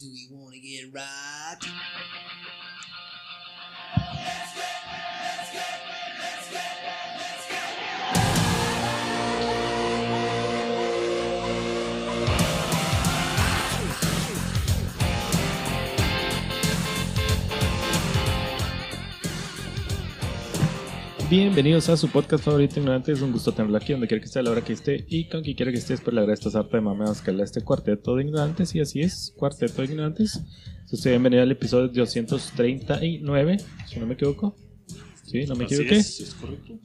Do we wanna get right? Bienvenidos a su podcast favorito Ignorante. Es un gusto tenerlo aquí donde quiera que esté, a la hora que esté y con quien quiera que esté. Espero le agradezco esta sarta de mameados que le este cuarteto de ignorantes. Y así es, cuarteto de ignorantes. Usted bienvenido al episodio 239, si no me equivoco. Sí, no me Así equivoqué. es, es correcto.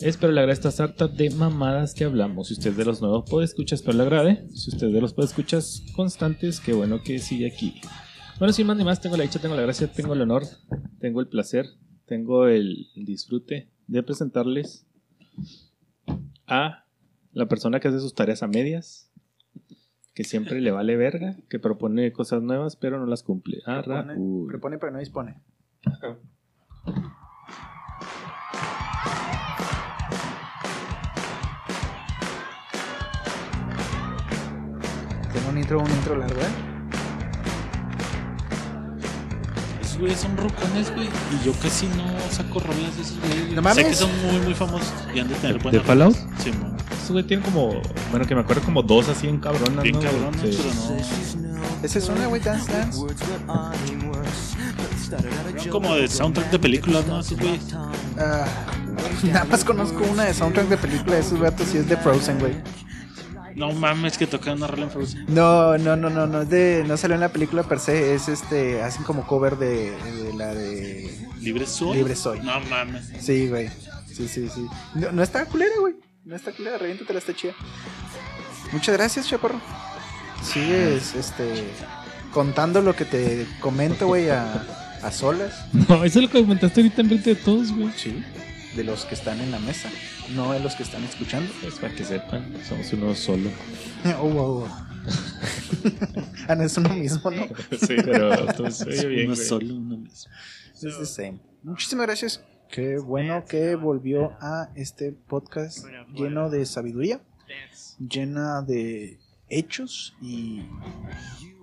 Espero le agrade esta sarta de mamadas que hablamos. Si usted es de los nuevos podescuchas, espero le agrade. Si usted es de los podescuchas constantes, qué bueno que sigue aquí. Bueno, sin más ni más, tengo la dicha, tengo la gracia, tengo el honor, tengo el placer, tengo el disfrute de presentarles a la persona que hace sus tareas a medias, que siempre le vale verga, que propone cosas nuevas, pero no las cumple. A Propone, propone pero no dispone. Tengo un intro, un intro largo, ¿eh? Esos güeyes son rocones, güey. Y yo casi no saco rolas de esos güeyes. No mames. Sé que son muy, muy famosos. Y han de tener ¿De buenas Fallout? rolas. Sí, man. Estos güey tienen como, bueno, que me acuerdo como dos así en cabronas, Bien ¿no? cabrones, Sí. pero no. Esa es una, güey, Dance Dance. Son como de soundtrack de películas, ¿no? Esos güeyes. Ah, nada más conozco una de soundtrack de película de esos gatos y es de Frozen, güey. No mames, que tocan una rola en Frozen. No, no, no, no, no es de, no salió en la película per se, es este, hacen como cover de, de la de ¿Libre soy? Libre soy. No mames. Sí, güey. Sí, sí, sí. No, no está culera, güey. No está culera, reviéntatela, está chida. Muchas gracias, chaparro. Sigues, este, contando lo que te comento, güey, a, a solas. No, eso es lo que comentaste ahorita en frente de todos, güey. Sí. De los que están en la mesa, no de los que están escuchando. Es para que sepan, somos uno solo. Oh, wow, wow. ah, no es uno mismo, ¿no? Sí, pero tú se oye bien, uno güey. solo, uno mismo. Es the same. Muchísimas gracias. Qué bueno que volvió a este podcast lleno de sabiduría, llena de hechos y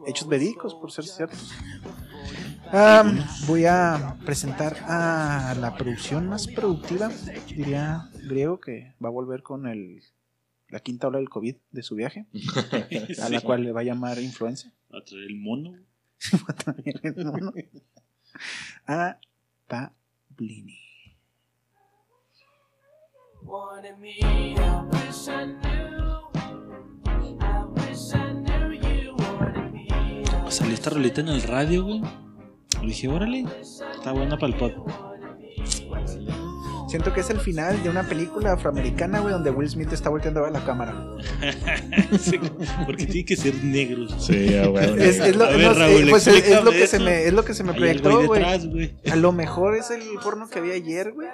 hechos verídicos, por ser ciertos. Ah, voy a presentar a la producción más productiva, diría griego, que va a volver con el, la quinta ola del COVID de su viaje, a la Sí. cual le va a llamar influenza. A traer el mono. El. A Pablini. Wanted me, I Salió esta rolita en el radio, güey. Y dije, órale, está buena para el pod. Siento que es el final de una película afroamericana, güey, donde Will Smith está volteando a ver la cámara. Sí, porque tiene que ser negro. Sí, güey. Es, es lo, A ver, no, Raúl, eh, pues es, es lo explícame que se me, es lo que se me proyectó, güey. A lo mejor es el porno que vi ayer, güey.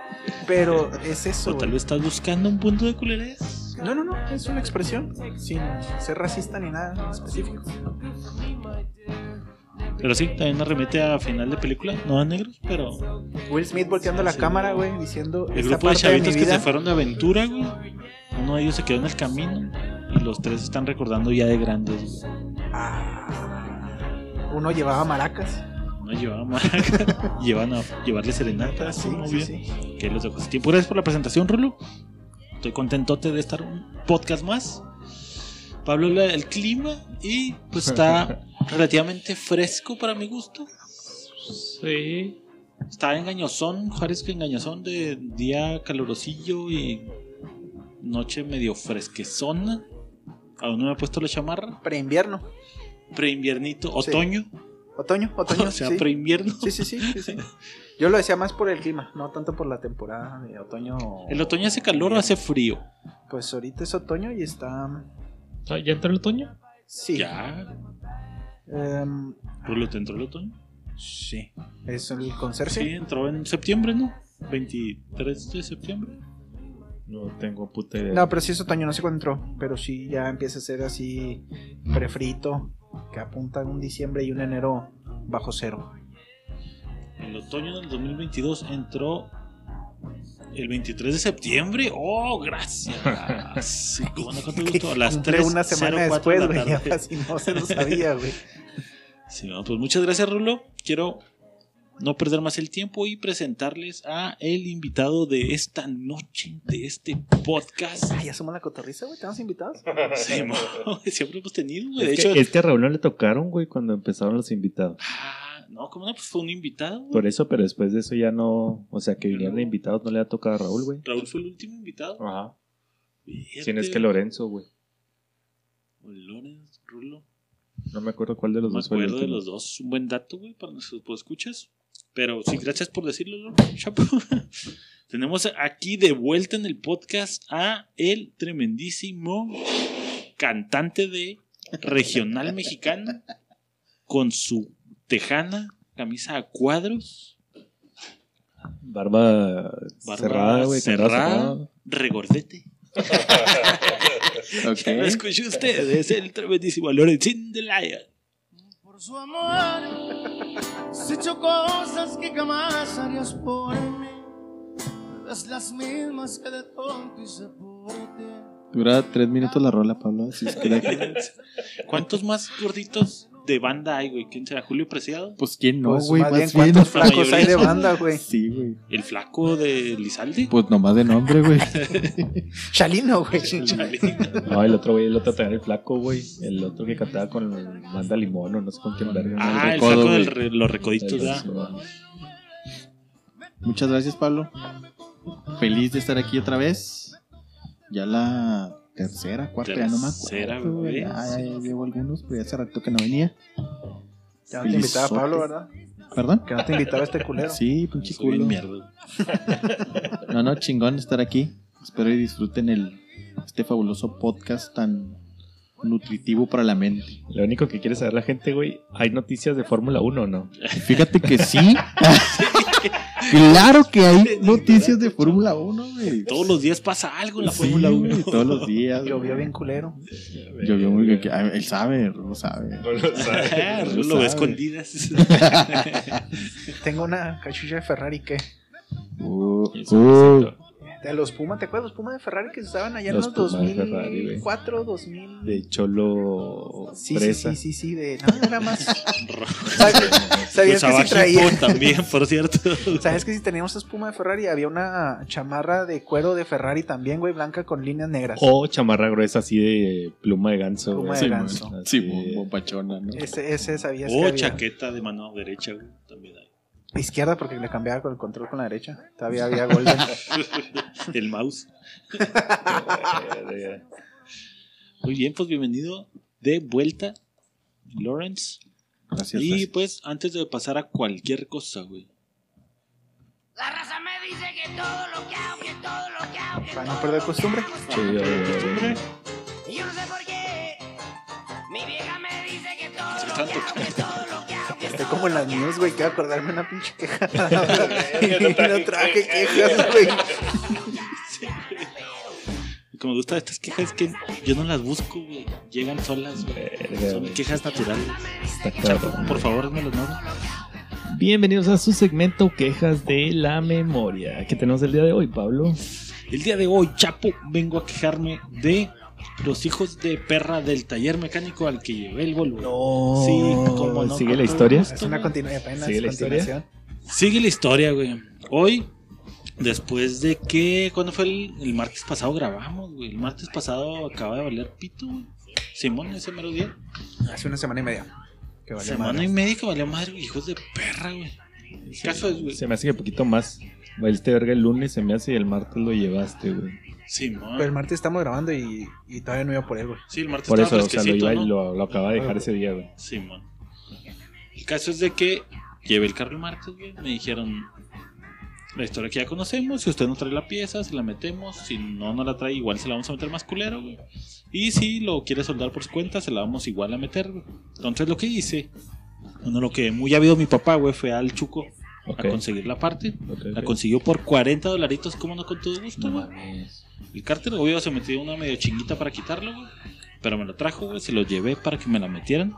Pero es eso, O tal vez estás buscando un punto de culerés. No, no, no, es una expresión sin ser racista ni nada específico. Pero sí, también me remite a final de película. No a negros, pero Will Smith volteando la Sí. cámara, güey, diciendo el grupo de chavitos que se fueron de aventura, güey. Uno de ellos se quedó en el camino. Y los tres están recordando ya de grandes, güey. Ah, uno llevaba maracas. Uno llevaba maraca, llevan a llevarle serenatas. Sí, muy sí, sí. Que los sin tiempo. Gracias por la presentación, Rulo. Estoy contentote de estar un podcast más. Pablo habla del clima y pues está relativamente fresco para mi gusto. Sí. Está engañosón, Juárez que engañosón de día calorosillo y noche medio fresquezona. Aún no me he puesto la chamarra. Preinvierno. Preinviernito, Sí. Otoño. Otoño, o sea, sí. preinvierno. Sí, sí, sí, sí, sí. Yo lo decía más por el clima, no tanto por la temporada de otoño. ¿El otoño hace calor o hace frío? Pues ahorita es otoño y está. Ah, ¿Ya entró el otoño? Sí. Ya. Em, Rulo, ¿te entró el otoño? sí. Es el conserje. Sí, entró en septiembre, ¿no? 23 de septiembre. No tengo puta idea. No, pero sí es otoño, no sé cuándo entró. Pero sí ya empieza a ser así prefrito. Que apunta a un diciembre y un enero bajo cero. El otoño del 2022 entró el 23 de septiembre. ¡Oh, gracias! Sí, ¿Cómo no con todo gusto? A las Cumple 3, una semana 04 después, güey. Ya casi no se lo sabía, güey. Sí, no, pues muchas gracias, Rulo. Quiero no perder más el tiempo y presentarles a el invitado de esta noche, de este podcast. Ah, ya somos la cotorriza, güey. ¿Estamos invitados? Sí, mo, siempre hemos tenido, güey. De Es, hecho, que, es que a Raúl no le tocaron, güey, cuando empezaron los invitados. ah, no, como no, pues fue un invitado. güey. Por eso, pero después de eso ya no. O sea, que vinieran de invitados no le ha tocado a Raúl, güey. Raúl fue el último invitado. Ajá. Fíjate. ¿Quién es que Lorenzo, güey? O Lorenz, Rulo. No me acuerdo cuál de los Me dos fue el acuerdo de los dos. Un buen dato, güey, para nuestros escuchas. Pero sí, gracias por decirlo. Chapo. Tenemos aquí de vuelta en el podcast a el tremendísimo cantante de regional mexicana con su tejana, camisa a cuadros, Barba, barba cerrada, güey. cerrada, regordete. Ok. Lo escuché usted, es el tremendísimo Lorenzín de Lion. Por su amor, has hecho cosas que jamás harías por mí. Es las mismas que de tonto hice por ti. Dura tres minutos la rola, Pablo. Así es que la- ¿Cuántos más gorditos de banda hay, güey? ¿Quién será? ¿Julio Preciado? Pues quién no, Pues, güey. más bien, más bien. ¿cuántos flacos mayoría hay de banda, güey? Sí, güey. ¿El flaco de Lizalde? Pues nomás de nombre, güey. Chalino, güey. No, el otro, güey, el otro también el flaco, güey. El otro que cantaba con Manda Limón o no sé con quién verga. Ah, el recodo, flaco de güey. los recoditos, ¿verdad? Muchas gracias, Pablo. Feliz de estar aquí otra vez. Ya la tercera, cuarta, ya no me Tercera, acuerdo. güey. güey. Ya, ya llevo algunos, pero ya hace rato que no venía. Ya no te invitaba. Pablo, ¿verdad? ¿Perdón? Que no te invitaba este culero. Sí, pinche culo. mierda. No, no, chingón estar aquí. Espero y disfruten el, este fabuloso podcast tan nutritivo para la mente. Lo único que quiere saber la gente, güey, ¿hay noticias de Fórmula 1 o no? Fíjate que sí. claro que hay noticias de Fórmula 1, güey. Todos los días pasa algo en la Sí, Fórmula 1. güey, Todos los días. Llovió bien culero. Llovió muy bien. Ah, Él sabe, lo sabe. Ah, Lo Lo sabe. ve escondidas. Tengo una cachucha de Ferrari que. Uh, uh. De los Puma, ¿te acuerdas los Puma de Ferrari que estaban allá Los en los Puma de Ferrari, güey. 2004, 2000? De Cholo Sí, sí, Fresa. sí, sí, sí, de... No, era más... ¿Sabías, sabías que si traía... también, por cierto. ¿Sabes que si teníamos esa Puma de Ferrari había una chamarra de cuero de Ferrari también, güey, blanca con líneas negras? O chamarra gruesa así de pluma de ganso. Pluma güey. de ganso. Sí, bombachona, ¿no? Ese, ese sabías que O había. chaqueta de mano derecha, güey. También. Izquierda porque le cambiaba con el control con la derecha. Todavía había golden. El mouse. Muy bien, pues bienvenido de vuelta, Lawrence. Gracias. Y gracias. pues, antes de pasar a cualquier cosa, güey. La raza me dice que todo lo que hago, que todo lo que hago, que Para no perder costumbre. Sí, yo no sé por qué. Mi vieja me dice que todo lo que hago, que todo lo que hago, que Estoy como en las que news, güey. Quiero acordarme una pinche queja. y no traje quejas, güey. Que me gusta de estas quejas es que yo no las busco, güey. Llegan solas, güey. Son quejas naturales. Está Chapo, por favor, hazme los nombres. Bienvenidos a su segmento Quejas de la Memoria. ¿Qué tenemos el día de hoy, Pablo? El día de hoy, Chapo, vengo a quejarme de los hijos de perra del taller mecánico al que llevé el Volvo. No. Sí, no. ¿Sigue la historia? gusto, Es una continua, apenas ¿Sigue la historia? continuación. Sigue la historia, güey. Hoy, después de que. ¿Cuándo fue el, el martes pasado? Grabamos, güey. El martes pasado acaba de valer pito, güey. Simón, ese mero día. Hace una semana y media. Que valió Semana madre. y media que valió madre, hijos de perra, güey. El caso es, güey. Se me hace que poquito más. Valiste verga el lunes, se me hace y el martes lo llevaste, güey. Pero el martes estamos grabando y, y todavía no iba por él, güey. Sí, el martes Por eso, estaba o sea, lo, iba y ¿no? lo, lo acaba de dejar ese día, güey. Simón. El caso es de que llevé el carro el martes, güey. Me dijeron la historia que ya conocemos. Si usted no trae la pieza, se la metemos. Si no, no la trae, igual se la vamos a meter más culero, güey. Y si lo quiere soldar por su cuenta, se la vamos igual a meter, güey. Entonces lo que hice, bueno, lo que muy habido mi papá, güey, fue al Chuco a conseguir la parte. La consiguió por 40 dolaritos, como no con todo gusto, güey. El cárter, obvio, se metió una medio chinguita para quitarlo, güey. Pero me lo trajo, güey. Se lo llevé para que me la metieran.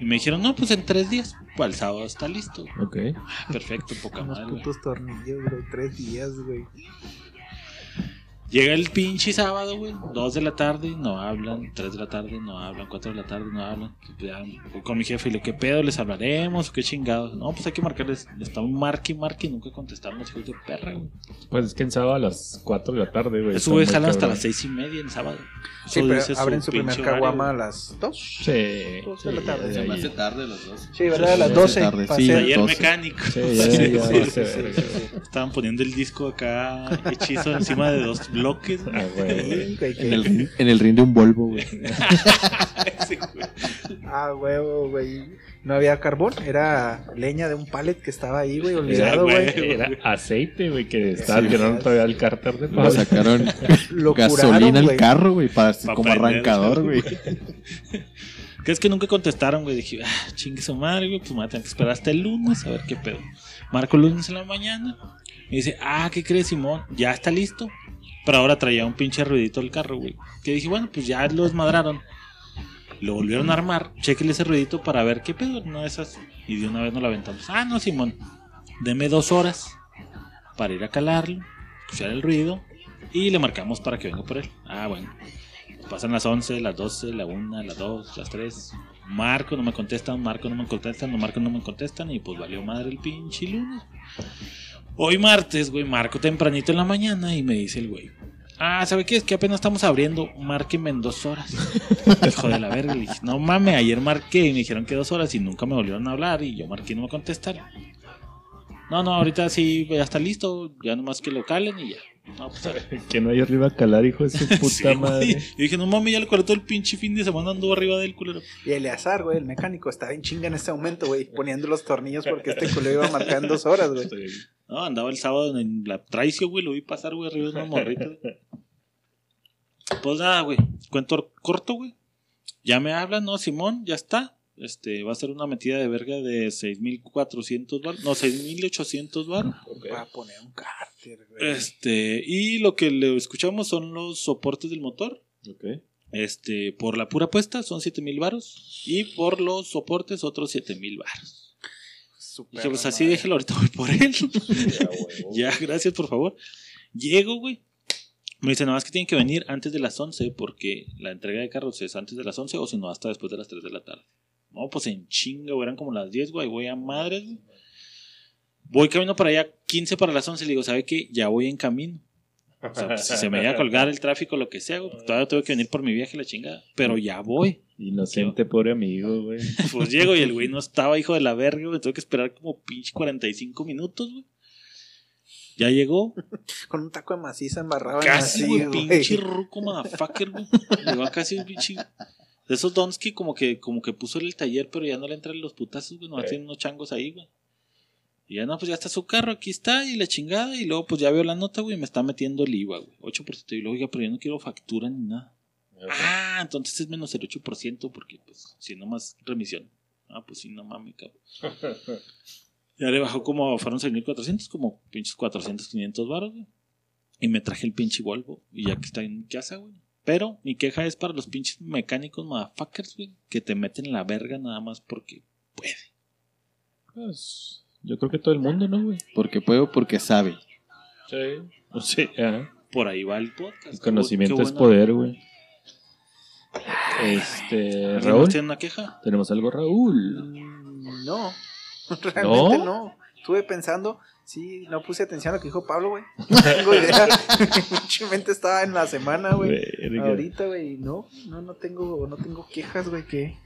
Y me dijeron, no, pues en tres días. Para el sábado está listo. Ok. Ah, Perfecto, poca Unos madre. güey. putos tornillos, güey. Tres días, güey. Llega el pinche sábado, güey. Dos de la tarde, no hablan. Tres de la tarde, no hablan. Cuatro de la tarde, no hablan. Voy con mi jefe y le, ¿qué pedo? ¿Les hablaremos? ¿Qué chingados? No, pues hay que marcarles. Estamos marque y marque y nunca contestaron los hijos de perra, güey. Pues es que en sábado a las 4 de la tarde, güey. Güeyes muy jalan hasta las seis y media en sábado. Sí, Eso pero dice abren su primer pinche horario, caguama a güey. las 2. Sí. Dos de la tarde. Se me hace tarde los dos. Sí, ¿verdad? A las Sí, 12. tarde, sí. 12. mecánico. Sí, ya, ya, ya, Sí, güey. sí. Estaban poniendo el disco acá hechizo encima de dos bloques. güey. Ah, En el, rin- en el ring de un Volvo, güey. Sí, güey. Ah, huevo, güey. No había carbón, era leña de un pallet que estaba ahí, güey, olvidado, güey. güey. Era aceite, güey, que estaba Sí, tirando todavía al cárter de Le sacaron Lo gasolina al güey. carro, güey, para, Pa' como prender, arrancador, güey. Que es que nunca contestaron, güey. Dije, ah, chingue su madre, güey. Pues me voy a tener que esperar hasta el lunes a ver qué pedo. Marco el lunes en la mañana. Me dice, ah, ¿qué crees, Simón? Ya está listo. Pero ahora traía un pinche ruidito el carro, güey. Que dije, bueno, pues ya lo desmadraron. Lo volvieron a armar. Chequele ese ruidito para ver qué pedo. Una de esas. Y de una vez nos la aventamos. Ah, no, Simón. Deme dos horas para ir a calarlo, escuchar el ruido. Y le marcamos para que venga por él. Ah, bueno. Pasan las 11, las 12, la 1, las 2, las 3. Marco, no me contestan, Marco, no me contestan, no Marco, no me contestan. Y pues valió madre el pinche lunes. Hoy martes, güey, marco tempranito en la mañana y me dice el güey. Ah, ¿sabe qué? Es que apenas estamos abriendo. Márqueme en dos horas. Hijo de la verga. Le dije, no mames, ayer marqué y me dijeron que dos horas y nunca me volvieron a hablar. Y yo marqué y no me contestaron. No, no, ahorita sí, ya está listo. Ya nomás que lo calen y ya. No, pues a ver. Que no hay arriba a calar, hijo de su puta Sí, güey. madre. Y dije, no mames, ya le cortó el pinche fin de semana anduvo arriba del culero. Y Eleazar, güey, el mecánico, estaba en chinga en ese momento, güey, poniendo los tornillos porque este culero iba a marcar en dos horas, güey. No, andaba el sábado en la traición, güey, lo vi pasar, güey, arriba de una morrita. Pues nada, güey, cuento corto, güey. Ya me hablan, ¿no? Simón, ya está. Este, va a ser una metida de verga de 6.400 bar, no, 6.800 bar. Va a poner un cárter, güey. Este, y lo que le escuchamos son los soportes del motor. Ok. Este, por la pura puesta son 7.000 varos. Y por los soportes otros 7.000 varos. Su Dije, pues así madre. déjelo, ahorita voy por él. ya, gracias, por favor. Llego, güey. Me dice, nada más que tienen que venir antes de las 11 porque la entrega de carros es antes de las 11 o si no, hasta después de las 3 de la tarde. No, pues en chinga, güey, eran como las 10, güey, voy a madres, güey. Voy camino para allá, 15 para las 11, le digo, ¿sabe qué? Ya voy en camino. O sea, pues, si se me llega a colgar el tráfico, lo que sea, güey, pues, todavía tengo que venir por mi viaje, la chingada. Pero ya voy. Inocente, pobre amigo, güey. Pues llego y el güey no estaba, hijo de la verga, güey. Tuve que esperar como pinche 45 minutos, güey. Ya llegó. Con un taco de maciza embarrado Casi, en güey. así, Pinche ruco, motherfucker, güey. Llegó a casi un pinche. De esos dons que como que, como que puso el taller, pero ya no le entran los putazos, güey. No tienen unos changos ahí, güey. Y ya no, pues ya está su carro, aquí está, y la chingada. Y luego, pues ya veo la nota, güey, y me está metiendo el IVA, güey. 8%. Y luego, oiga, pero yo no quiero factura ni nada. Ah, entonces es menos el 8%, porque, pues, si no más remisión. Ah, pues sí, no mames, cabrón. Ya le bajó como, fueron 6.400, como pinches 400, 500 baros, güey. Y me traje el pinche Volvo. Y ya que está en casa, güey. Pero mi queja es para los pinches mecánicos motherfuckers, güey. Que te meten la verga nada más porque puede. Pues, yo creo que todo el mundo, ¿no, güey? Porque puede o porque sabe. Sí. Sí, ajá. Por ahí va el podcast. El conocimiento qué es poder, güey. Este, ¿Alguien Raúl, más tiene una queja? tenemos algo, Raúl. Mm, No, realmente no. Estuve pensando, sí, no puse atención a lo que dijo Pablo, güey. No tengo idea. Mi mente estaba en la semana, güey. Ahorita, güey, no, no, no tengo, no tengo quejas, güey, que,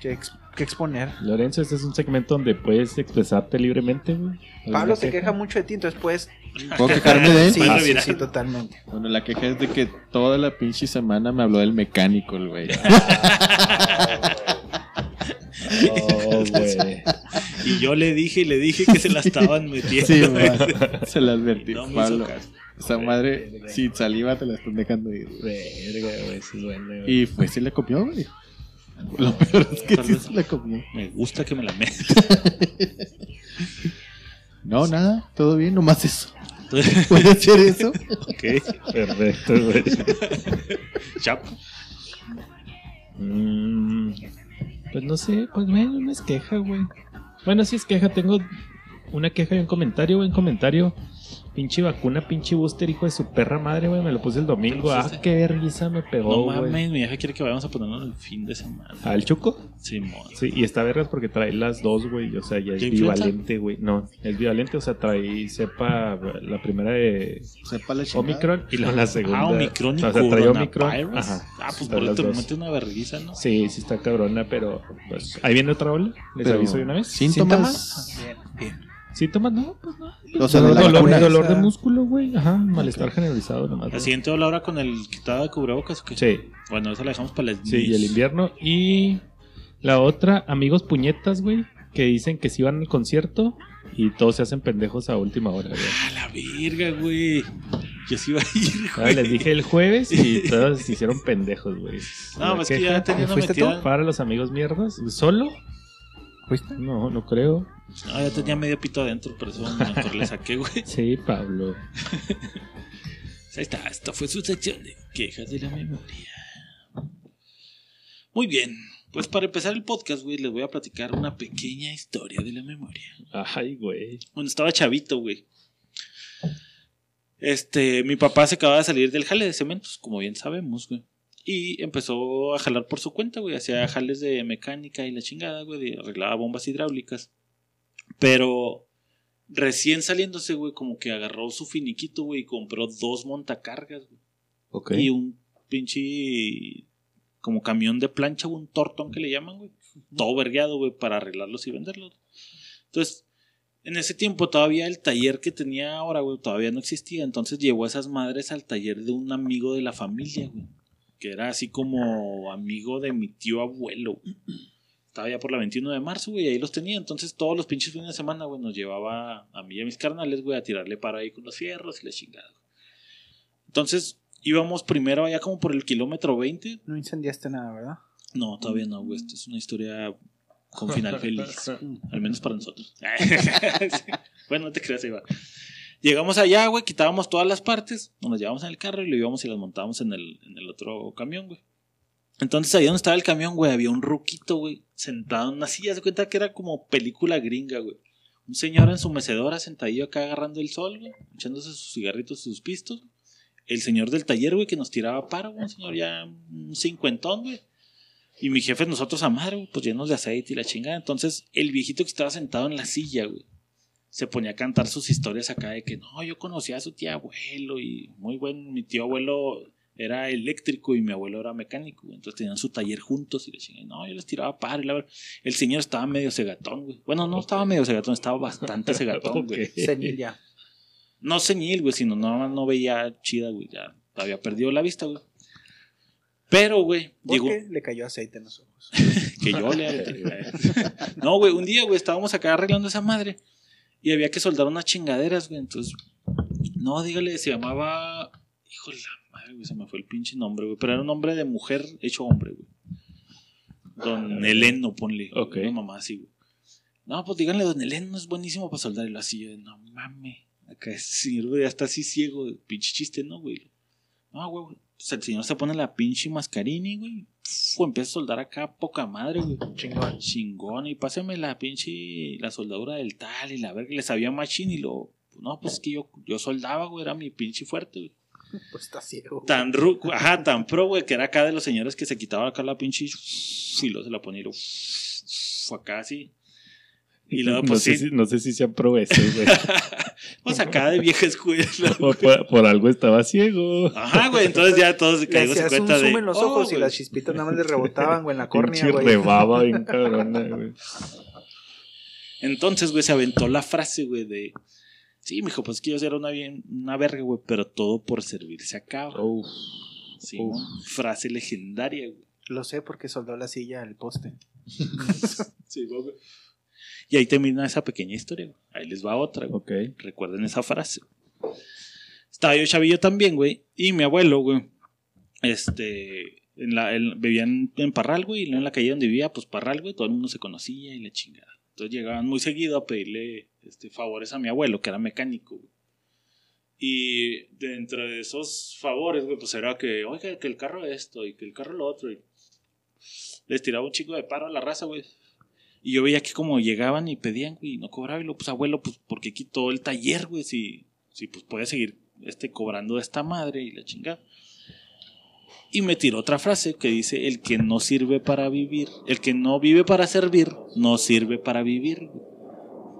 que, ex- que exponer. Lorenzo, este es un segmento donde puedes expresarte libremente, güey. Pablo ¿Alguna se queja? queja mucho de ti, entonces pues. ¿Puedo quejarme de él? Sí, Para sí, sí, totalmente. Bueno, la queja es de que toda la pinche semana me habló del mecánico, güey. Oh, güey. Y yo le dije y le dije que se la estaban metiendo. Sí, güey. man. Se la advertí, No Pablo. Esa madre, sin saliva te la están dejando ir. Verga, güey, eso es bueno, güey. Y pues sí le copió, güey. Lo peor es que Tal sí vez. se la copió. Me gusta que me la metan. No, nada, todo bien, nomás eso. ¿Puede ser eso? ok. Perfecto, güey. Chap. Mm, pues no sé, pues bueno, no es queja, güey. Bueno, sí es queja, tengo una queja y un comentario. Un comentario. Pinche vacuna, pinche booster, hijo de su perra madre, güey. Me lo puse el domingo. Ah, pusiste? qué vergüenza me pegó, No mames, mi vieja quiere que vayamos a ponerlo el fin de semana. ¿Al Chuco? Simón. Sí, y está vergas porque trae las dos, güey. O sea, ya es bivalente, güey. No, es bivalente, o sea, trae cepa la primera de Sepa la chingada. Omicron y luego la segunda. Ah, Omicron y o sea, trae Omicron. coronavirus. Ajá. Ah, pues por te dos. mete una vergüenza, ¿no? Sí, sí está cabrona, pero pues, ahí viene otra ola. Les Pero, aviso de una vez. ¿Síntomas? Bien, bien. ¿Síntomas? No, pues no. O sea, de la dolor, vacuna. dolor de músculo, güey. Ajá, malestar generalizado nomás. La siguiente ola ahora con el quitado de cubrebocas, ¿o qué? Sí, Bueno, esa la dejamos para el sí, y el invierno. Y la otra, amigos puñetas, güey, que dicen que sí van al concierto y todos se hacen pendejos a última hora, güey. A la verga, güey. Yo sí iba a ir, Ah, güey. les dije el jueves y todos se hicieron pendejos, güey. No, pues que ya tenía una ¿Fuiste tú? metida. Para los amigos mierdas. ¿Solo? No, no creo. No, ya tenía medio pito adentro, por eso mejor le saqué, güey. Sí, Pablo. Ahí está, esta fue su sección de quejas de la memoria. Muy bien, pues para empezar el podcast, güey, les voy a platicar una pequeña historia de la memoria. Ay, güey. Cuando estaba chavito, güey. Este, mi papá se acababa de salir del jale de cementos, como bien sabemos, güey. Y empezó a jalar por su cuenta, güey. Hacía jales de mecánica y la chingada, güey. Arreglaba bombas hidráulicas. Pero recién saliéndose, güey, como que agarró su finiquito, güey, y compró dos montacargas, güey. Ok. Y un pinche como camión de plancha, un tortón que le llaman, güey. Todo vergueado, güey, para arreglarlos y venderlos. Entonces, en ese tiempo todavía el taller que tenía ahora, güey, todavía no existía. Entonces llevó a esas madres al taller de un amigo de la familia, güey. Que era así como amigo de mi tío abuelo. Estaba ya por la 21 de marzo, güey, y ahí los tenía. Entonces todos los pinches fines de semana, güey, nos llevaba a mí y a mis carnales, güey, a tirarle para ahí con los fierros y la chingada. Entonces íbamos primero allá como por el kilómetro 20. No incendiaste nada, ¿verdad? No, todavía no, güey. Esta es una historia con final feliz. Al menos para nosotros. Bueno, no te creas, va. Llegamos allá, güey, quitábamos todas las partes, nos las llevamos en el carro y lo íbamos y las montábamos en el, en el otro camión, güey. Entonces ahí donde estaba el camión, güey, había un ruquito, güey, sentado en una silla. Se cuenta que era como película gringa, güey. Un señor en su mecedora sentadillo acá agarrando el sol, güey, echándose sus cigarritos, sus pistos. El señor del taller, güey, que nos tiraba paro, güey, un señor ya un cincuentón, güey. Y mi jefe, nosotros a güey, pues llenos de aceite y la chingada. Entonces, el viejito que estaba sentado en la silla, güey, se ponía a cantar sus historias acá de que no, yo conocía a su tía abuelo y muy buen, mi tío abuelo era eléctrico y mi abuelo era mecánico, entonces tenían su taller juntos y le chingada. No, yo les tiraba paro y la verdad, el señor estaba medio cegatón, güey. Bueno, no estaba medio cegatón, estaba bastante cegatón, güey. Ok. Senil ya. No senil, güey, sino no, no veía chida, güey, ya había perdido la vista, güey. Pero, güey, llegó le cayó aceite en los ojos. que yo le No, güey, un día, güey, estábamos acá arreglando esa madre y había que soldar unas chingaderas, güey. Entonces, no, dígale, se llamaba. Hijo de la madre, güey, se me fue el pinche nombre, güey. Pero era un nombre de mujer hecho hombre, güey. Don Eleno, ponle. Ok. Una mamá así, güey. No, pues díganle, Don Eleno es buenísimo para soldar. Y lo así, yo, no mames. Acá ese señor, güey, ya está así ciego. Pinche chiste, ¿no, güey? No, güey, güey. Pues el señor se pone la pinche mascarini, güey. Fu, empieza a soldar acá poca madre, güey. Chingón. Chingón. Y pásame la pinche, la soldadura del tal y la verga. Le sabía machín y lo. No, pues es que yo, yo soldaba, güey. Era mi pinche fuerte, güey. Pues está ciego. Tan ru, ajá, tan pro, güey, que era acá de los señores que se quitaban acá la pinche y luego se la ponía y lo fue acá así. Y luego, no, pues sé sí, si, no sé si sean pro eso, güey. pues acá de vieja escuela. Por, por algo estaba ciego. Ajá, güey, entonces ya todos caímos en hacías un cuenta zoom de. en los oh, ojos y las chispitas nada más le rebotaban, güey, en la córnea, Pinche güey. rebaba bien cabrona, güey. Entonces, güey, se aventó la frase, güey, de. Sí, mijo, pues que yo era una, bien, una verga, güey, pero todo por servirse acá. güey". Uf. Sí, uf. ¿no? Frase legendaria, güey. Lo sé porque soldó la silla al poste. Sí, güey. Y ahí termina esa pequeña historia, güey. Ahí les va otra, güey. Recuerden esa frase. Estaba yo chavillo también, güey. Y mi abuelo, güey. Este. En la, en- vivía en, Parral, güey. Y en la calle donde vivía, pues Parral, güey. Todo el mundo se conocía y la chingada. Entonces llegaban muy seguido a pedirle este, favores a mi abuelo, que era mecánico, güey. Y dentro de esos favores, güey, pues era que, oiga, que el carro esto y que el carro lo otro. Y les tiraba un chico de paro a la raza, güey. Y yo veía que como llegaban y pedían, güey, y no cobraba. Y lo, pues abuelo, pues, ¿por qué quitó el taller, güey? Si, si pues puede seguir este, cobrando de esta madre y la chingada. Y me tiró otra frase que dice, el que no sirve para vivir, el que no vive para servir, no sirve para vivir.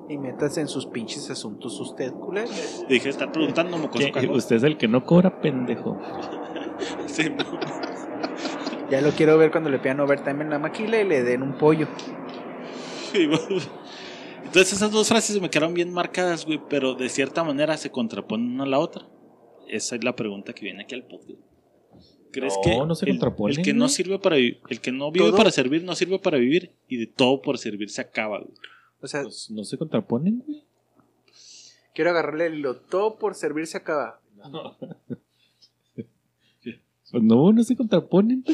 Y métase en sus pinches asuntos usted, culero. Dije, está preguntando mocoso ¿Qué? cagón". Usted es el que no cobra, pendejo. Sí, no. Ya lo quiero ver cuando le pidan overtime en la maquila y le den un pollo. Güey. Entonces esas dos frases me quedaron bien marcadas, güey, pero de cierta manera se contraponen una a la otra. Esa es la pregunta que viene aquí al podcast. ¿Crees No, que no se el, contraponen, el que no sirve para el que no vive Todo- para servir no sirve para vivir y de todo por servir se acaba, güey. O sea, Pues no se contraponen, güey. quiero agarrarle el lo todo por servirse acaba. Pues no, no se contraponen.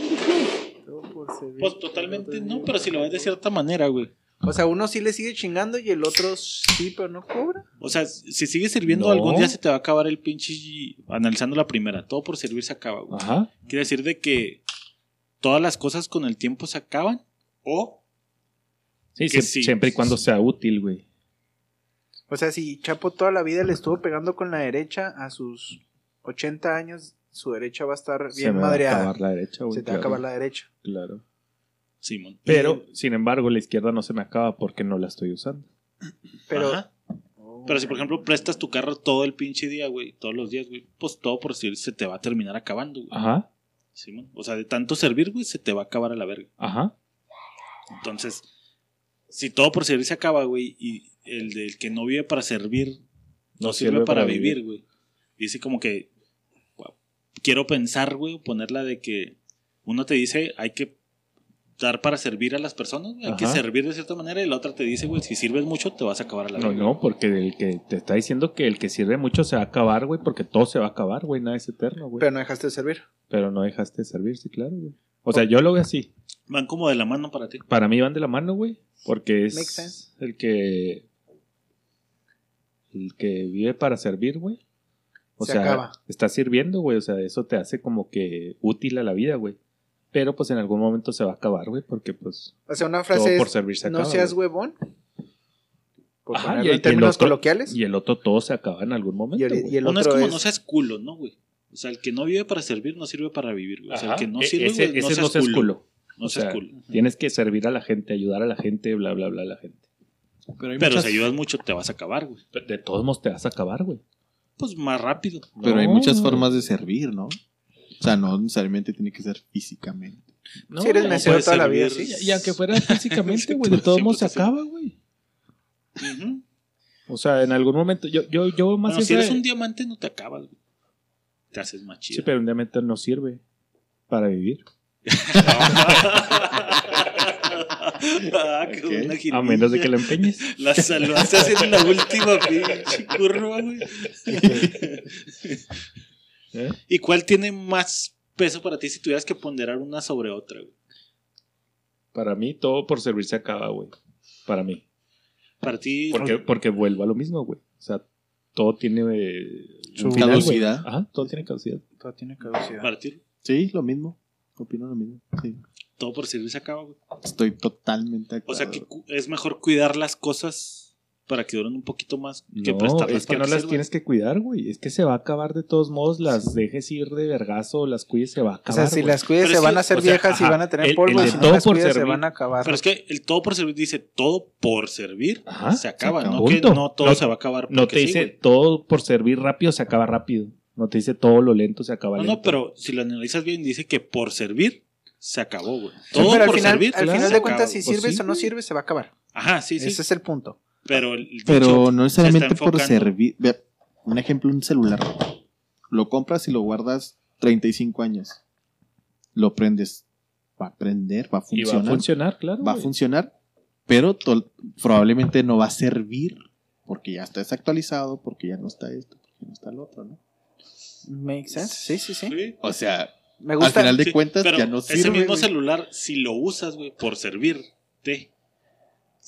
Todo por servir- Pues totalmente no, pero si lo ves de cierta manera, güey. O sea, uno sí le sigue chingando y el otro sí, pero no cobra. O sea, si sigues sirviendo No. algún día se te va a acabar el pinche analizando la primera, todo por servir se acaba, güey. Ajá. Quiere decir de que todas las cosas con el tiempo se acaban o Sí, Que sí. siempre y cuando sea útil, güey. O sea, si Chapo toda la vida le estuvo pegando con la derecha a sus 80 años, su derecha va a estar Se bien me va a madreada. acabar la derecha, güey. Se te va a acabar la derecha. Claro. Simón. Pero, sin embargo, la izquierda no se me acaba porque no la estoy usando. Pero, Ajá. Pero si por ejemplo prestas tu carro todo el pinche día, güey, todos los días, güey, pues todo por servir se te va a terminar acabando, güey. Ajá. Simón. O sea, de tanto servir, güey, se te va a acabar a la verga. Ajá. Entonces, si todo por servir se acaba, güey, y el del que no vive para servir no, sirve, para, vivir, güey. Dice como que wow, quiero pensar, güey, ponerla de que uno te dice hay que dar para servir a las personas, güey, hay que servir de cierta manera y la otra te dice, güey, si sirves mucho te vas a acabar a la No, verga. no, porque el que te está diciendo que el que sirve mucho se va a acabar, güey, porque todo se va a acabar, güey, nada es eterno, güey. pero Pero, no dejaste de servir. no dejaste de servir, sí, claro, güey. O sea, yo lo veo así. Van como de la mano para ti. Para mí van de la mano, güey, porque Makes es sense. el que el que vive para servir, güey. O Se sea, acaba. está sirviendo, güey, o sea, eso te hace como que útil a la vida, güey. Pero pues en algún momento se va a acabar, güey, porque pues O sea, una todo frase por es, servir se no acaba. seas güey. huevón. Por Ajá, y el- en términos otro- coloquiales. Y el otro todo se acaba en algún momento, Y el, güey. y el Uno es como es, no seas culo, ¿no, güey? O sea, el que no vive para servir no sirve para vivir, güey. O sea, el que no E- sirve, ese, güey, ese no, no seas seas culo. No O seas sea, culo. Tienes que servir a la gente, ayudar a la gente, bla, bla, bla, a la gente. Pero, hay Pero muchas, si ayudas mucho te vas a acabar, güey. De todos modos te vas a acabar, güey. Pues más rápido. pero hay No, muchas no. formas de servir, ¿no? O sea, no necesariamente tiene que ser físicamente. No, si eres mesero toda la vida, sí. Y, y aunque fuera físicamente, güey, de todos modos se acaba, güey. O sea, en algún momento, yo, yo, yo más Bueno, si eres un diamante no te acabas, güey. Te haces más Sí, chido. pero un diamante no sirve para vivir. ah, A menos de que la empeñes. La salvaste en la última pinche curva, güey. ¿Eh? ¿Y cuál tiene más peso para ti si tuvieras que ponderar una sobre otra, güey? Para mí, todo por servir se acaba, güey. Para mí. Para ti, Porque, porque vuelvo a lo mismo, güey. O sea, todo tiene eh, Su güey. caducidad. Ajá, todo tiene caducidad. Todo tiene caducidad. para ti, Sí, lo mismo. Opino lo mismo. Sí. todo por servir se acaba, güey. Estoy totalmente de O sea que es mejor cuidar las cosas para que duren un poquito más que No, prestarlas es que no las sirvan. tienes que cuidar, güey. Es que se va a acabar de todos modos. Las dejes ir de vergazo, las cuides, se va a O acabar. sea, si güey. las cuides Pero se van a hacer o sea, viejas y van a tener el- polvo. el y de si no las por cuidas se van a acabar. Pero es que el todo por servir dice todo por servir Ajá, se acaba, se no que no todo No- se va a acabar. No te sí, dice todo por servir rápido se acaba rápido. No te dice todo lo lento se acaba No, lento. no, pero si lo analizas bien, dice que por servir se acabó, güey. Sí, Todo pero al por final, servir. al se final de cuentas, si. Pues sirves sí, o no sirves, se va a acabar. Ajá, sí, sí. Ese es el punto. Pero, el dicho Pero no se necesariamente está por servir. Un ejemplo, un celular. Lo compras y lo guardas 35 años. Lo prendes. Va a prender, va a Y va a funcionar. funcionar, claro. va a funcionar, pero to- probablemente no va a servir porque ya está desactualizado, porque ya no está esto, porque no está el otro, ¿no? Makes sense. Sí, sí, sí. Sí. O sea, Me al gusta. final de Sí, cuentas pero ya no ese sirve. mismo güey. celular, si lo usas, güey, por servirte,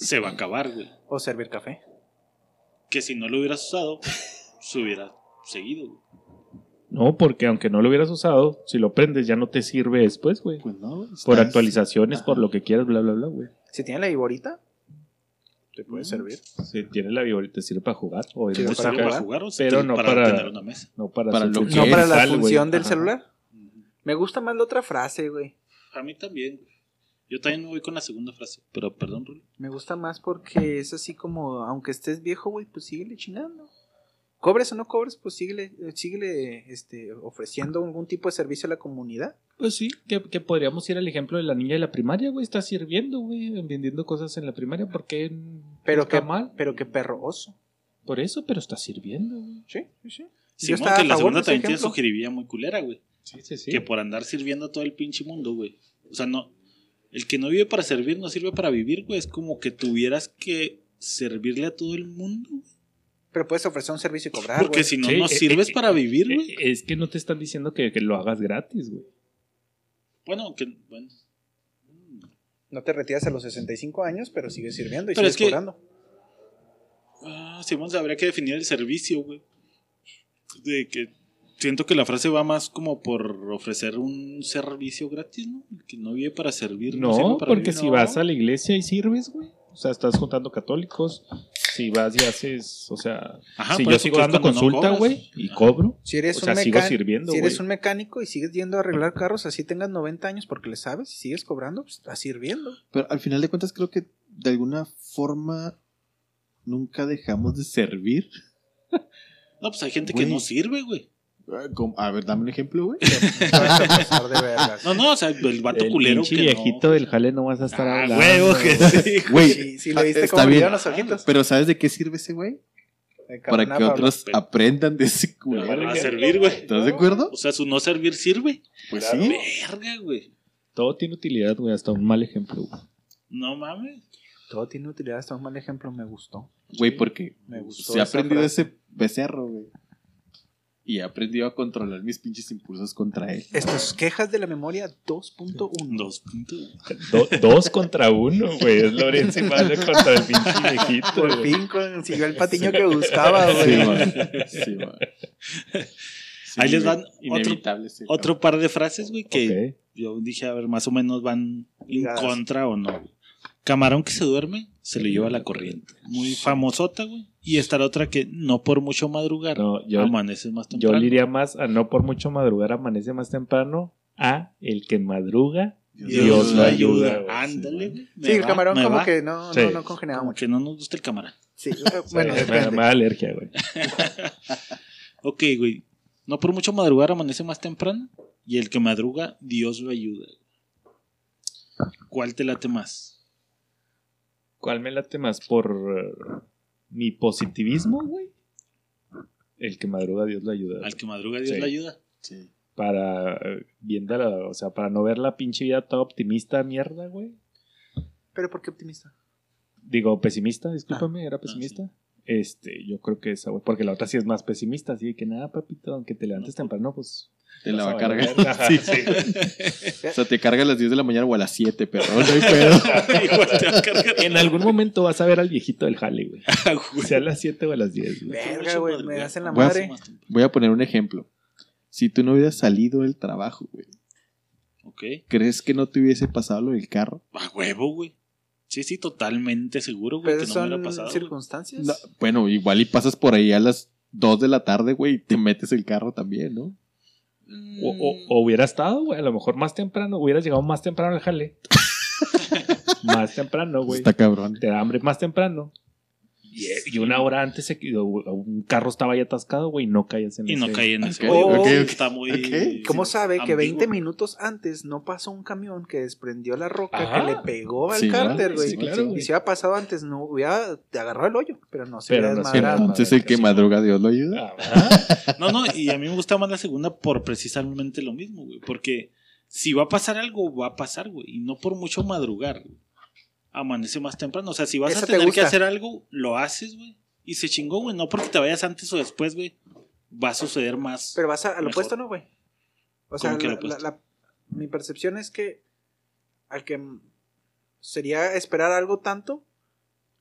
se va a acabar, güey. O servir café. Que si no lo hubieras usado, se hubiera seguido, güey. No, porque aunque no lo hubieras usado, si lo prendes ya no te sirve después, güey. Pues no, Por actualizaciones, por lo que quieras, bla, bla, bla, güey. Si tiene la Iborita, te puede Mm. servir. Si tiene la viborita, te sirve para jugar. O Sirve ¿Te para jugar, para jugar o pero no para, para- tener una mesa? No para, Para su lo que función No para la función del Ajá. celular. Me gusta más la otra frase, güey. A mí también, güey. Yo también me voy con la segunda frase, pero perdón, Rulo. Me gusta más porque es así como, aunque estés viejo, güey, pues síguele chingando. Cobres o no cobres, pues síguele, eh, síguele este, ofreciendo algún tipo de servicio a la comunidad. Pues sí, que, que podríamos ir al ejemplo de la niña de la primaria, güey. Está sirviendo, güey, vendiendo cosas en la primaria. ¿Por qué Pero está que, mal? pero que perro oso. Por eso, pero está sirviendo, güey. Sí, sí, sí. Sí, Yo estaba que la segunda también tiene su jiribilla muy culera, güey. Sí, sí, sí. Que por andar sirviendo a todo el pinche mundo, güey. O sea, no. El que no vive para servir no sirve para vivir, güey. Es como que tuvieras que servirle a todo el mundo. güey. Pero puedes ofrecer un servicio y cobrar, Porque güey. si no, Sí, no eh, sirves eh, para vivir, Eh, güey. Es que no te están diciendo que, que lo hagas gratis, güey. Bueno, que. Bueno. No te retiras a los 65 años, pero sigues sirviendo y Pero sigues es que- cobrando. Ah, Simón, habría que definir el servicio, güey. De que siento que la frase va más como por ofrecer un servicio gratis, ¿no? Que no vive para servir. No, para porque vivir. si No. vas a la iglesia y sirves, güey. O sea, estás juntando católicos. Si vas y haces, o sea, Ajá, si yo sigo dando no consulta, güey, y Ajá. cobro. Si eres, O sea, un, sigo sirviendo, si eres un mecánico y sigues yendo a arreglar carros, así tengas 90 años porque le sabes y sigues cobrando, pues estás sirviendo. Pero al final de cuentas creo que de alguna forma nunca dejamos de servir. No, pues hay gente que no sirve, güey. Ah, como- A ver, dame un ejemplo, güey. No, no, o sea, el vato El culero que viejito no. del jale no vas a estar Ah, hablando. huevo que sí. Güey, Sí, sí, le viste está cómo bien. los ojitos. Pero ¿sabes de qué sirve ese güey? Para que otros Pero- aprendan de ese Pero culero. van a servir, güey. ¿Estás de acuerdo? O sea, su no servir sirve. Pues Claro. sí. Verga, güey. Todo tiene utilidad, güey, hasta un mal ejemplo, güey. No mames. Todo tiene utilidad, hasta un mal ejemplo, me gustó. Güey, porque Me gustó se ha aprendido frase. ese becerro, güey. Y he aprendido a controlar mis pinches impulsos contra él. Estas quejas de la memoria 2.1. Dos puntos. Do- dos contra uno, güey. Es Lorenzo y Mario contra el pinche viejito, Por fin consiguió el patiño que buscaba, Sí, güey. man. Sí, man. Sí, Ahí les van otro- sí, Otro par de frases, güey, que yo dije, a ver, más o menos van en contra o no. güey. Camarón que se duerme, se lo lleva la corriente. Muy famosota, güey. Y esta la otra que no por mucho madrugar, No, yo, amaneces más yo temprano. le iría más a no por mucho madrugar, amanece más temprano, a el que madruga, Dios lo ayuda. Ándale, güey. Me Sí, el va, camarón me como va. que no, Sí. no, no congeniaba Como mucho. que no nos gusta el camarón. Sí, eh, bueno, me, depende. me da alergia, güey. Ok, güey. No por mucho madrugar, amanece más temprano. Y el que madruga, Dios lo ayuda. ¿Cuál te late más? ¿Cuál me late más? ¿Por eh, mi positivismo, güey? El que madruga, Dios lo ayuda. Al que madruga, Dios Sí. le ayuda. Sí. Para, eh, viendo la- o sea, para no ver la pinche vida toda optimista mierda, güey. Pero ¿por qué optimista? Digo, pesimista, discúlpame, Ah, era pesimista. Este, yo creo que esa, güey, porque la otra sí es más pesimista, así que nada, papito, aunque te levantes temprano, pues. Te la va a cargar. Sí. sí. O sea, te carga a las 10 de la mañana o a las 7, pero no hay pedo. Igual te va a cargar. En algún momento vas a ver al viejito del jale, güey. Ah. Sea a las 7 o a las 10, güey. Verga, güey, me hacen la Voy a- madre. Voy a poner un ejemplo. Si tú no hubieras salido del trabajo, güey, Ok. ¿crees que no te hubiese pasado lo del carro? A huevo, güey. Sí, sí, totalmente seguro, güey, Pero que no me son pasado. güey. circunstancias. No, bueno, igual y pasas por ahí a las 2 de la tarde, güey, y te metes el carro también, ¿no? O, o- o hubiera estado, güey, a lo mejor más temprano, hubieras llegado más temprano al jale. más temprano, güey. Está cabrón. Te da hambre más temprano. Y, y una hora antes se, un carro estaba ahí atascado, güey, y no caías en Y no ese- caí en eso. Ok, güey, ok, porque ok. Está muy. ¿Cómo sabe que ambiguo. 20 minutos antes no pasó un camión que desprendió la roca Ajá. que le pegó al Sí, cárter, ¿no? güey? Sí, claro, güey. Y si hubiera pasado antes, no hubiera te agarrado el hoyo, pero no se Pero hubiera no desmadrado. Entonces el que madruga, Dios lo ayuda. Ah, No, no, y a mí me gusta más la segunda por precisamente lo mismo, güey. Porque si va a pasar algo, va a pasar, güey. Y no por mucho madrugar, güey. Amanece más temprano. O sea, si vas Esa a te tener que hacer algo, lo haces, güey. Y se chingó, güey. No porque te vayas antes o después, güey. Va a suceder más. Pero vas a, al Mejor. opuesto, ¿no, güey? O sea, ¿Cómo que la- al opuesto? la- la- mi percepción es que al que sería esperar algo tanto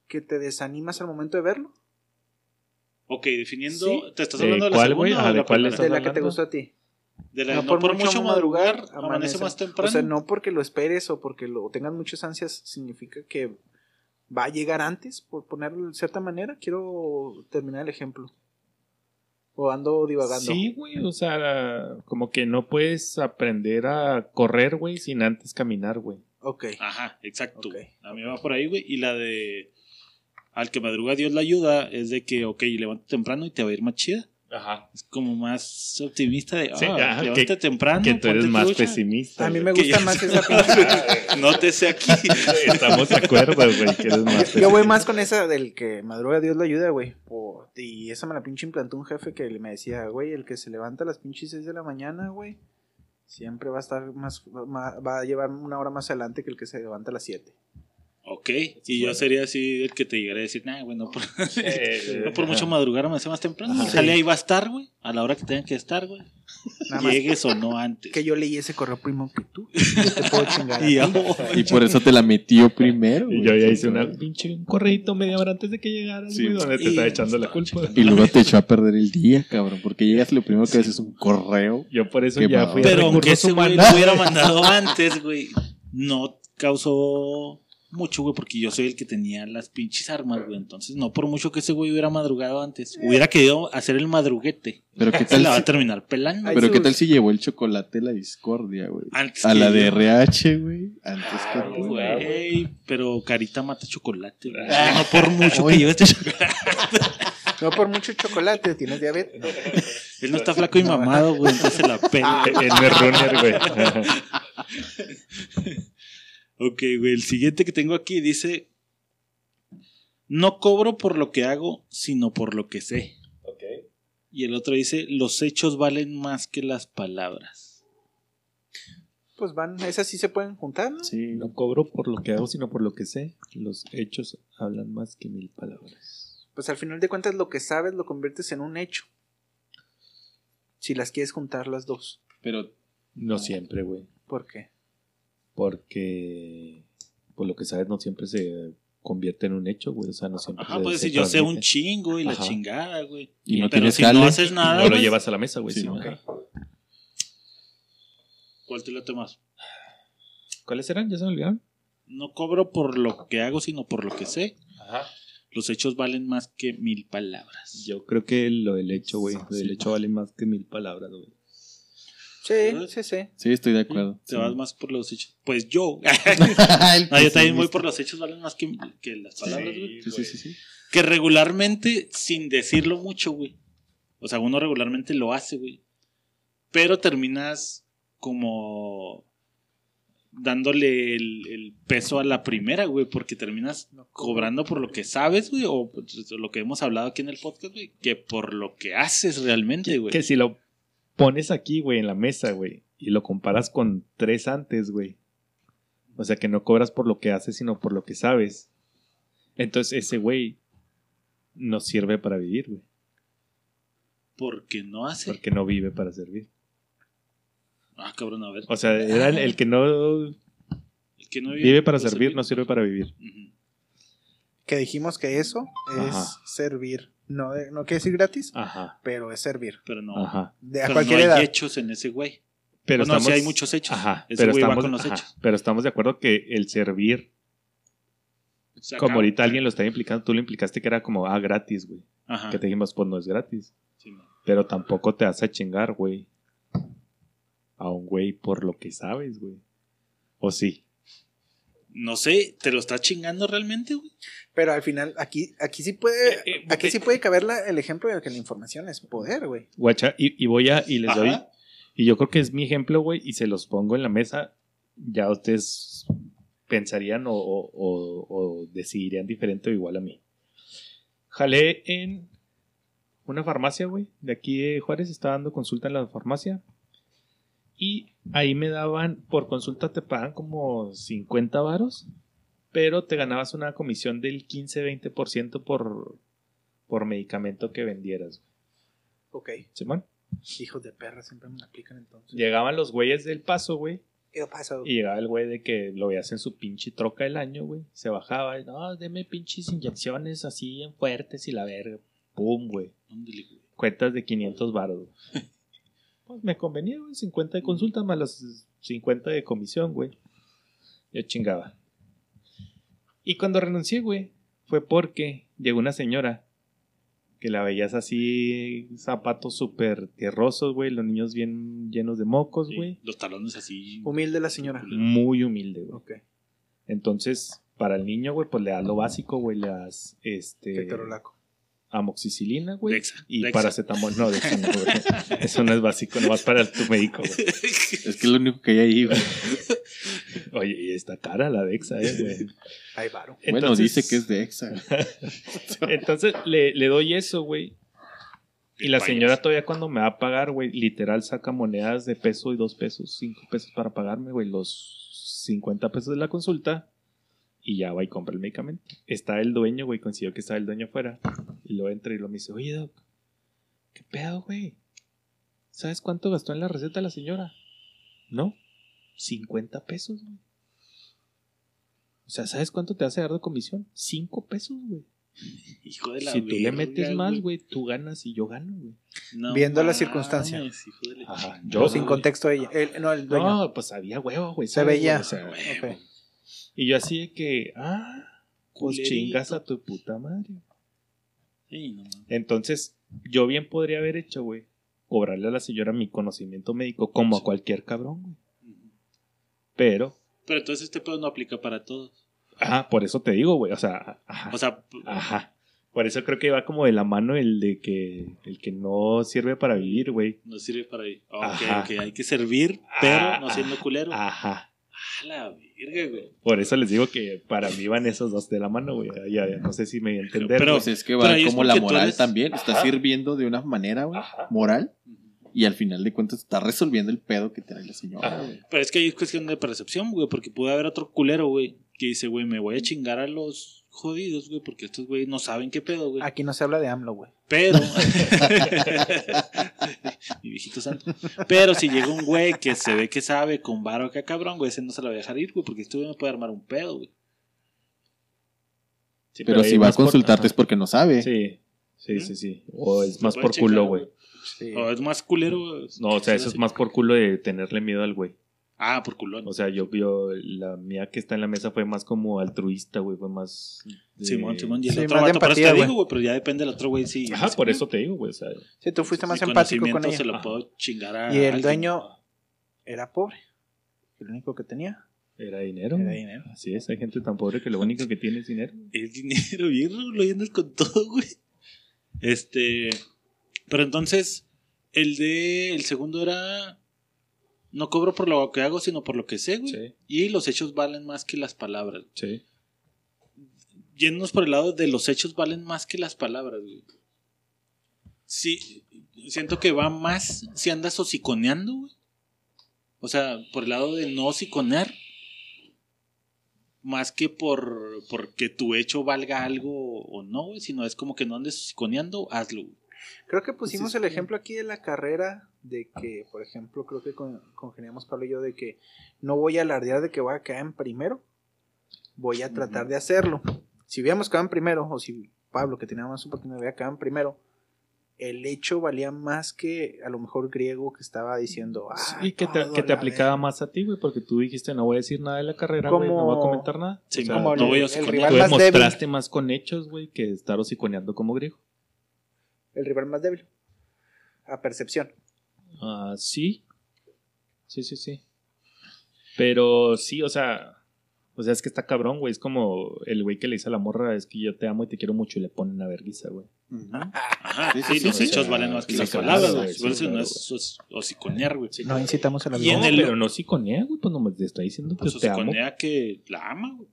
que te desanimas al momento de verlo. ok, definiendo. Sí. ¿Te estás ¿De hablando de la cuál, segunda Ajá, de ¿de la cuál primera? estás de la que te gustó a ti. De la- no, por mucho madrugar, amanece más temprano. O sea, no porque lo esperes o porque lo tengas muchas ansias, significa que va a llegar antes, por ponerlo de cierta manera. Quiero terminar el ejemplo. O ando divagando. Sí, güey, o sea, como que no puedes aprender a correr, güey, sin antes caminar, güey. Ok. Ajá, exacto. A mí va por ahí, güey. Y la de al que madruga Dios la ayuda es de que, ok, levanta temprano y te va a ir más chida. Ajá. Es como más optimista de, Sí, ah, ajá, que- temprano. Que tú eres más pesimista. A mí me gusta más esa pinche. Nótese aquí. Estamos de acuerdo, güey, que eres más Yo voy más con esa del que madruga Dios lo ayuda, güey. Y esa me la pinche implantó un jefe que me decía, güey, el que se levanta a las pinches 6 de la mañana, güey, siempre va a estar más, va a llevar una hora más adelante que el que se levanta a las 7. Ok, y yo sería así el que te llegaría a decir, nah, güey, no por, no por mucho madrugar, me hace más temprano. Ajá. Y sale ahí va a estar, güey, a la hora que tengan que estar, güey. Nada más Llegues o no antes. que yo leí ese correo primo que tú. Yo te puedo chingar. a Y ti. ya, Y por eso te la metió primero. Y yo ya hice una pinche un correíto media hora antes de que llegaras, Sí. güey, donde te estaba echando la culpa. Y luego te echó a perder el día, cabrón. Porque llegas lo primero que haces es un correo. Yo por eso ya fui a Pero aunque recursos ese güey lo hubiera mandado antes, güey, no causó mucho, güey, porque yo soy el que tenía las pinches armas, güey. Entonces, no por mucho que ese güey hubiera madrugado antes, hubiera querido hacer el madruguete. Pero qué Se tal, la va a si, terminar pelando. Pero qué tal si llevó el chocolate a la discordia, güey. Antes A que la yo. de RH, güey. Antes que tú. Güey, pero carita mata chocolate, güey. No por mucho que lleve este chocolate. No por mucho chocolate, tienes diabetes. Él no está flaco y mamado, güey, entonces se la. Él no es runner, güey. Ok, güey, el siguiente que tengo aquí dice: No cobro por lo que hago, sino por lo que sé. Y el otro dice: Los hechos valen más que las palabras. Pues van, esas sí se pueden juntar, ¿no? Sí. No cobro por lo que hago, sino por lo que sé. Los hechos hablan más que mil palabras. Pues al final de cuentas lo que sabes lo conviertes en un hecho. Si las quieres juntar las dos. Pero No siempre, güey. ¿Por qué? Porque por lo que sabes no siempre se convierte en un hecho, güey. O sea, no siempre Ajá, se, pues se si yo sé un chingo y la Ajá. chingada, güey. Y no Pero tienes si jale. no haces nada, no lo güey, llevas a la mesa, güey. Sí, sí. ¿cuál te late más? ¿Cuáles eran? ¿Ya se me olvidaron? No cobro por lo que hago, sino por lo que sé. Ajá. Los hechos valen más que mil palabras. Yo creo que lo del hecho, güey. Lo del hecho vale más que mil palabras, güey. Sí, sí, sí. sí, estoy de acuerdo. Te vas más por los hechos. Pues yo. No, yo también voy por los hechos valen más que, que las palabras, güey. Sí, sí, sí, sí. Que regularmente, sin decirlo mucho, güey. O sea, uno regularmente lo hace, güey. Pero terminas como dándole el, el peso a la primera, güey, porque terminas cobrando por lo que sabes, güey, o pues, lo que hemos hablado aquí en el podcast, güey, que por lo que haces realmente, güey. Que si lo pones aquí, güey, en la mesa, güey, y lo comparas con tres antes, güey. O sea, que no cobras por lo que haces, sino por lo que sabes. Entonces, ese güey no sirve para vivir, güey. Porque no hace. Porque no vive para servir. Ah, cabrón, a ver. O sea, era el, el que no El que no vive para no servir, no sirve para vivir. Que dijimos que eso es Ajá. servir. No, no quiere decir gratis, Ajá, pero es servir. Pero no. ajá. De a Pero cualquier no hay edad. hechos en ese güey. Pero Bueno, sí estamos, hay muchos hechos. Ajá, Ese pero güey va estamos, con los ajá, hechos. pero estamos de acuerdo que el servir, Se como ahorita alguien lo está implicando, tú lo implicaste que era como, ah, gratis, güey. Ajá. Que te dijimos, pues no es gratis. Sí, no. Pero tampoco te vas a chingar, güey. A un güey por lo que sabes, güey. O sí. No sé, ¿te lo está chingando realmente, güey? Pero al final, aquí, aquí sí puede, Eh, eh, aquí eh. sí puede caber la- el ejemplo de que la información es poder, güey. Guacha, y, y voy a, y les Ajá. doy. Y yo creo que es mi ejemplo, güey, y se los pongo en la mesa. Ya ustedes pensarían o, o- o- o decidirían diferente o igual a mí. Jalé en una farmacia, güey, de aquí de Juárez, estaba dando consulta en la farmacia. Y ahí me daban, por consulta te pagan como 50 varos, pero te ganabas una comisión del 15-20% por, por medicamento que vendieras. Ok. ¿Simón? Hijos de perra siempre me la aplican entonces. Llegaban los güeyes del paso, güey. ¿Qué pasa? Y llegaba el güey de que lo veías en su pinche troca del año, güey. Se bajaba y, no, deme pinches inyecciones así en fuertes y la verga. Pum, güey. Cuentas de 500 baros, güey. Pues me convenía, güey. 50 de consulta más las 50 de comisión, güey. Yo chingaba. Y cuando renuncié, güey, fue porque llegó una señora que la veías así, zapatos súper tierrosos, güey, los niños bien llenos de mocos, Sí, güey. Los talones así. Humilde la señora. Muy humilde, güey. Ok. Entonces, para el niño, güey, pues le das lo básico, güey, le das este Ketorolaco. Amoxicilina, güey. Dexa, y Dexa. paracetamol. No, Dexa no, güey. Eso no es básico, nomás para tu médico, güey. Es que es lo único que hay ahí, güey. Oye, y está cara la Dexa, eh, güey. Ay, varo. Bueno, dice que es de Exa. Entonces le, le doy eso, güey. Y la señora todavía cuando me va a pagar, güey, literal saca monedas de peso y dos pesos, cinco pesos para pagarme, güey, los 50 pesos de la consulta. Y ya va y compra el medicamento. Está el dueño, güey, consiguió que estaba el dueño afuera. Y lo entra y lo me dice, oye, Doc, ¿qué pedo, güey? ¿Sabes cuánto gastó en la receta la señora? No, 50 pesos, güey. O sea, ¿sabes cuánto te hace dar de comisión? 5 pesos, güey. Hijo de la Si tú le metes más, güey, tú ganas y yo gano, güey. No Viendo la circunstancia. hijo de la Ajá, chingada. yo- Sin contexto ella. El- no, el dueño. No, pues había huevo, güey. Se ¿sabes, veía. güey? O sea, Ok. Y yo así de que, ah, pues Culerito. chingas a tu puta madre. Sí, no. Entonces, yo bien podría haber hecho, güey, cobrarle a la señora mi conocimiento médico como a cualquier cabrón, güey. Pero, Pero entonces este pedo no aplica para todos. ajá, por eso te digo, güey, o sea, ajá, O sea, ajá. Por eso creo que va como de la mano el de que el que no sirve para vivir, güey. no sirve para ahí. Ok, Ajá. ok, hay que servir, pero no siendo culero. Ajá. A la verga, güey. Por eso les digo que para mí van esos dos de la mano, güey. Ya, ya, no sé si me voy a entender. Pero-. Pues es que va como la moral eres- también. Está sirviendo de una manera, güey, Ajá. moral. Y al final de cuentas está resolviendo el pedo que trae la señora, Ajá. güey. Pero es que ahí es cuestión de percepción, güey, porque puede haber otro culero, güey, que dice, güey, me voy a chingar a los jodidos, güey, porque estos güey no saben qué pedo, güey. Aquí no se habla de AMLO, güey. Pero. Mi viejito santo. Pero si llega un güey que se ve que sabe con varo acá, cabrón, güey, ese no se la va a dejar ir, güey, porque este güey me puede armar un pedo, güey. Sí, Pero si va a por- consultarte es porque no sabe. Sí, sí, sí, sí. O es más por culo, güey. Sí. O es más culero. No, o sea, eso es más por culo de tenerle miedo al güey. Ah, por culón. O sea, yo, yo, la mía que está en la mesa fue más como altruista, güey. Fue más. de- Simón, Simón. Y el Sí, otro vato, por eso empatía, te güey. digo, güey, pero ya depende del otro güey, sí. Ajá, sí, por eso te digo, güey. O sea, Sí, tú fuiste más empático con ella. se lo puedo chingar a Y el alguien. dueño era pobre. El único que tenía era dinero. era dinero. Así es, hay gente tan pobre que lo único que tiene es dinero. Es dinero, bien, lo llenas con todo, güey. Este. Pero entonces, el de. El segundo era. No cobro por lo que hago, sino por lo que sé, güey. Sí, Y los hechos valen más que las palabras. sí. Yéndonos por el lado de los hechos valen más que las palabras, güey. Sí, siento que va más si andas hociconeando, güey. O sea, por el lado de no hociconear. Más que por porque tu hecho valga algo o no, güey. Sino es como que no andes hociconeando, hazlo, güey. Creo que pusimos Sí, el sí. ejemplo aquí de la carrera de que, por ejemplo, creo que con, congeniamos Pablo y yo de que no voy a alardear de que voy a quedar en primero, voy a tratar de hacerlo. Si hubiéramos quedado en primero, o si Pablo, que tenía más oportunidad, hubiera quedado en primero, el hecho valía más que a lo mejor griego que estaba diciendo, ah, Y que te, que te aplicaba verga". más a ti, güey, porque tú dijiste no voy a decir nada de la carrera, güey, no voy a comentar nada. Sí, O sea, como no el- voy a el rival tú más débil. demostraste más con hechos, güey, que estar hociconeando como griego. El rival más débil. A percepción. Ah, sí. Sí, sí, sí. Pero sí, o sea. O sea, es que está cabrón, güey. Es como el güey que le dice a la morra, es que yo te amo y te quiero mucho y le ponen una vergüenza, güey. Ajá, Sí, sí, sí, sí, los hechos valen más que las palabras, güey, no es hociconear, güey. No incitamos a la Y en no, el- pero no psiconea, güey. Pues nomás te estoy diciendo que Pues te amo. hociconea que la ama, güey.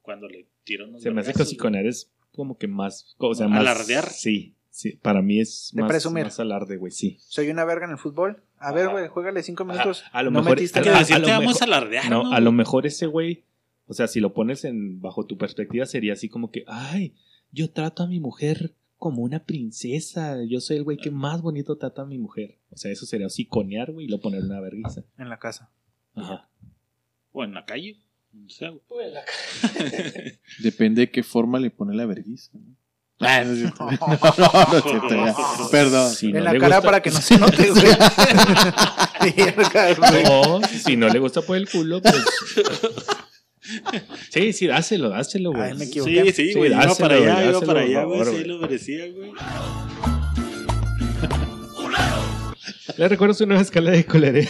Cuando le tiran unos Se me hace que hociconear es como que más. O sea, más. Alardear. Sí, sí. Para mí es De más, presumir. más alarde, güey, sí. Soy una verga en el fútbol. A ver, güey, juégale cinco minutos. a lo no mejor- metiste güey. Que a- nada. decir a lo te vamos mejor- a alardear, No, ¿no? a lo mejor ese güey, o sea, si lo pones en bajo tu perspectiva sería así como que, ay, yo trato a mi mujer como una princesa, yo soy el güey que más bonito trata a mi mujer. O sea, eso sería psiconear, güey, y lo poner una vergüenza. En la casa. Ajá. O en la calle. O sea, güey. Depende de qué forma le pone la vergüenza. ¿no? Ah, no es cierto. No, no, no es cierto, ya. Perdón. Si en la le cara gusta- para que no se note, güey. No, si no le gusta por el culo, pues Sí, sí, dáselo, dáselo, güey. Ay, me equivoqué. Sí, sí, Sí, güey. iba dáselo, para allá, iba para allá, güey. Sí, lo merecía, güey. Les recuerdo su nueva escala de coleré.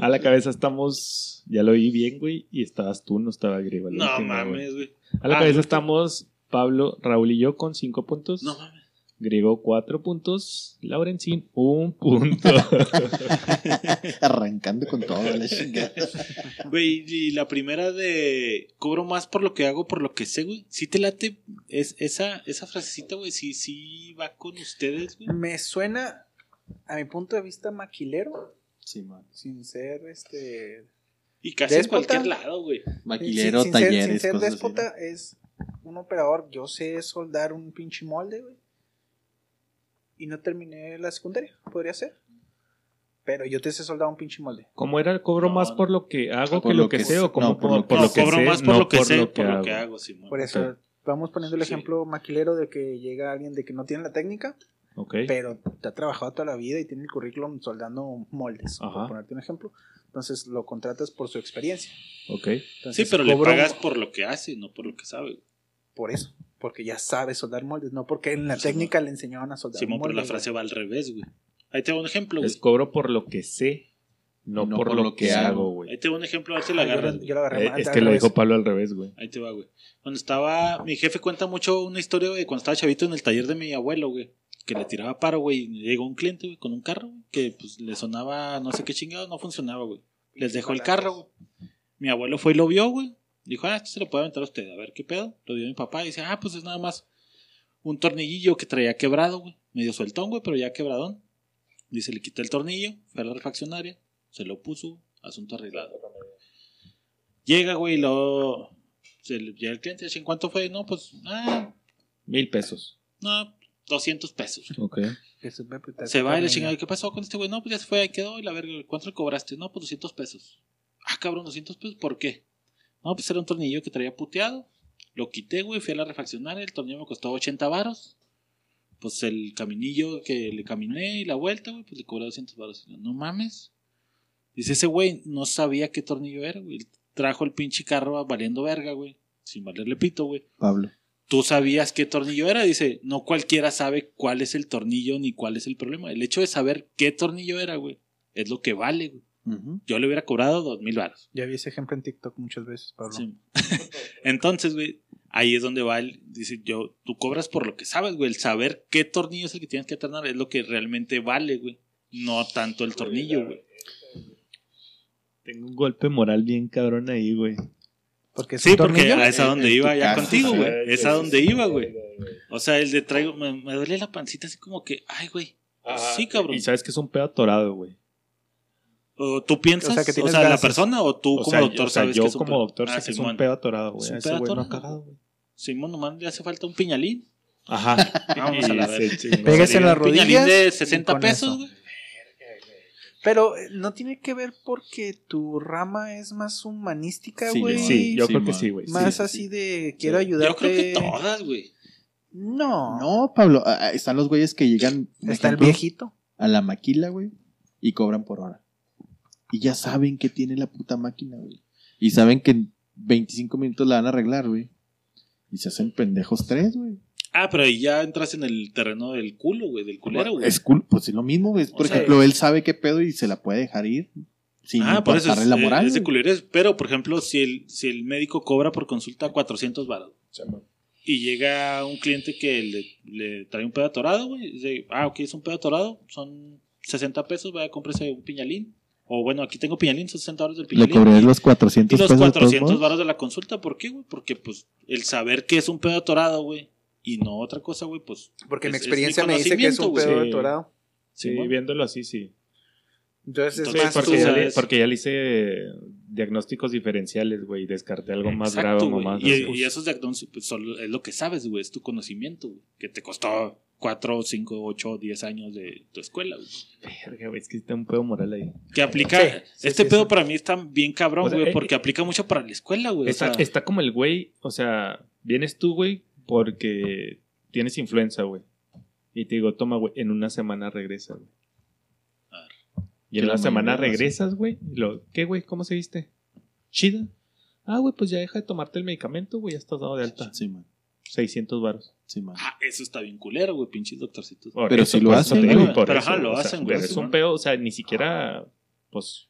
A la cabeza estamos, ya lo oí bien, güey, y estabas tú, no estaba griego. No mames, güey. A la Ah, cabeza no. estamos Pablo, Raúl y yo con cinco puntos. No mames. Griego cuatro puntos. Laurencín un punto. Arrancando con todo la chingada. Güey, y la primera de cobro más por lo que hago, por lo que sé, güey. Sí te late es, esa, esa frasecita, güey. Sí, sí va con ustedes, güey. Me suena, a mi punto de vista, maquilero, Sí, man. sin ser este. Y casi en Déspota. cualquier lado, güey. Maquilero, sin, sin ser- talleres, sin ser cosas así, déspota, es un operador. Yo sé soldar un pinche molde, güey. Y no terminé la secundaria, podría ser. Pero yo te sé soldar un pinche molde. ¿Cómo era el cobro No, más por lo que hago por que lo que, que sé o como No, por por, lo por que lo no, que cobro sé? más por no lo que por sé, lo que por lo que hago, Simón. Por eso Ok. vamos poniendo el Sí. ejemplo maquilero de que llega alguien de que no tiene la técnica, Ok. pero te ha trabajado toda la vida y tiene el currículum soldando moldes, Ajá. por ponerte un ejemplo. Entonces lo contratas por su experiencia. Ok. Sí, pero le pagas por lo que hace, no por lo que sabe. güey. por eso, porque ya sabe soldar moldes, no porque en la Sí, técnica le enseñaban a soldar Simón, pero la moldes, frase güey. va al revés, güey. Ahí te va un ejemplo, güey. Es cobro por lo que sé, no, por, lo que, hago, güey. Ahí te va un ejemplo, a ver si la yo agarras. yo lo agarré Eh, mal, es que lo dijo Pablo al revés, güey. Ahí te va, güey. Cuando estaba, mi jefe cuenta mucho una historia, güey, cuando estaba chavito en el taller de mi abuelo, güey, que le tiraba paro, güey, llegó un cliente, güey, con un carro, güey, que pues le sonaba no sé qué chingado, no funcionaba, güey. Les dejó el carro, güey. Mi abuelo fue y lo vio, güey. Dijo, ah, esto se lo puede aventar a usted, a ver qué pedo. Lo dio mi papá y dice, ah, pues es nada más un tornillillo que traía quebrado, güey. Medio sueltón, güey, pero ya quebradón. Dice, le quité el tornillo, fue a la refaccionaria, se lo puso, asunto arreglado. Llega, güey, lo. Se llega el cliente, dice, ¿en cuánto fue? No, pues, ah, Mil pesos. no, 200 pesos. Ok. Se va y le chingada, ¿qué pasó con este güey? No, pues ya se fue, ahí quedó, y la verga, ¿cuánto le cobraste? No, pues 200 pesos. Ah, cabrón, 200 pesos, ¿por qué? No, pues era un tornillo que traía puteado. Lo quité, güey, fui a la refaccionaria, el tornillo me costó 80 varos. Pues el caminillo que le caminé y la vuelta, güey, pues le cobré 200 varos. No mames. Dice, ese güey no sabía qué tornillo era, güey. Trajo el pinche carro valiendo verga, güey. Sin valerle pito, güey Pablo. Tú sabías qué tornillo era. Dice, no cualquiera sabe cuál es el tornillo ni cuál es el problema. El hecho de saber qué tornillo era, güey, es lo que vale, güey. Yo le hubiera cobrado dos mil baros. Ya vi ese ejemplo en TikTok muchas veces, Pablo. Sí. Entonces, güey, ahí es donde va el. Dice, yo, tú cobras por lo que sabes, güey. El saber qué tornillo es el que tienes que atornar es lo que realmente vale, güey. No tanto el tornillo, güey. Tengo un golpe moral bien cabrón ahí, güey. Porque es Sí, porque tornillo. es a donde En tu iba ya contigo, sí. güey. Es a donde iba, güey. O sea, el de traigo, me, me duele la pancita así como que, ay, güey. Sí, cabrón. Y sabes que es un pedo atorado, güey. ¿O ¿Tú piensas, O o sea, sea, que tienes la gases. persona o tú O como sea, doctor o sea, sabes yo que es un como doctor Ah, sé que es un pedo atorado, güey. Es un A Ese pedo güey no ha cagado, güey. Simón, nomás le hace falta un piñalín. Ajá. Vamos a la chingó. Pégase en la Un piñalín de y 60 con pesos, eso. güey. Pero eh, no tiene que ver porque tu rama es más humanística, güey. Sí, yo Sí, creo que sí, güey. Más Sí, así sí. de quiero ayudarte. Yo creo que todas, güey. No. No, Pablo, ah, ah, están los güeyes que llegan Está el viejito. a la maquila, güey, y cobran por hora. Y ya saben que tiene la puta máquina, güey. Y saben que en 25 minutos la van a arreglar, güey. Y se hacen pendejos tres, güey. Ah, pero ahí ya entras en el terreno del culo, güey, del culero, güey. Es cool, pues es lo mismo, güey. Por O sea, ejemplo, él sabe qué pedo y se la puede dejar ir sin ah, por eso es, la moral. eh, es de culeres. Pero, por ejemplo, si el, si el médico cobra por consulta 400 baros y llega un cliente que le, le trae un pedo atorado, güey, dice, ah, ok, es un pedo atorado, son 60 pesos, vaya, cómprese un piñalín. O bueno, aquí tengo piñalín, son 60 dólares del Le piñalín. cobré los Y 400 los pesos de todos 400 modos. varos de la consulta, ¿por qué, güey? Porque, pues, el saber que es un pedo atorado, güey, y no otra cosa, güey, pues. Porque mi es- es experiencia me dice que es un pedo güey. atorado. Sí, viéndolo así, sí. Entonces, Entonces, es más porque, ya le, porque ya le hice diagnósticos diferenciales, güey. y Descarté algo más Exacto, grave o más. Y, y esos diagnósticos pues, solo es lo que sabes, güey, es tu conocimiento, güey, que te costó 4, 5, 8, 10 años de tu escuela, güey. Verga, güey, es que está un pedo moral ahí. Que aplica. Sí, sí, este sí, pedo sí. para mí está bien cabrón, O sea, güey, eh, porque aplica mucho para la escuela, güey. o Está, sea, está como el güey, o sea, vienes tú, güey, porque tienes influenza, güey. Y te digo, toma, güey, en una semana regresas, güey. Y en una semana regresas, güey. ¿Qué, güey? ¿Cómo se viste? ¿Chida? Ah, güey, pues ya deja de tomarte el medicamento, güey, ya estás dado de alta. Sí, man. 600 varos. Sí, man. Ah, eso está bien culero, güey, pinches doctorcitos. Por Pero eso, si lo hacen, te digo, güey. Pero eso, ajá, lo hacen, güey, pero Es un pedo, o sea, ni siquiera, pues,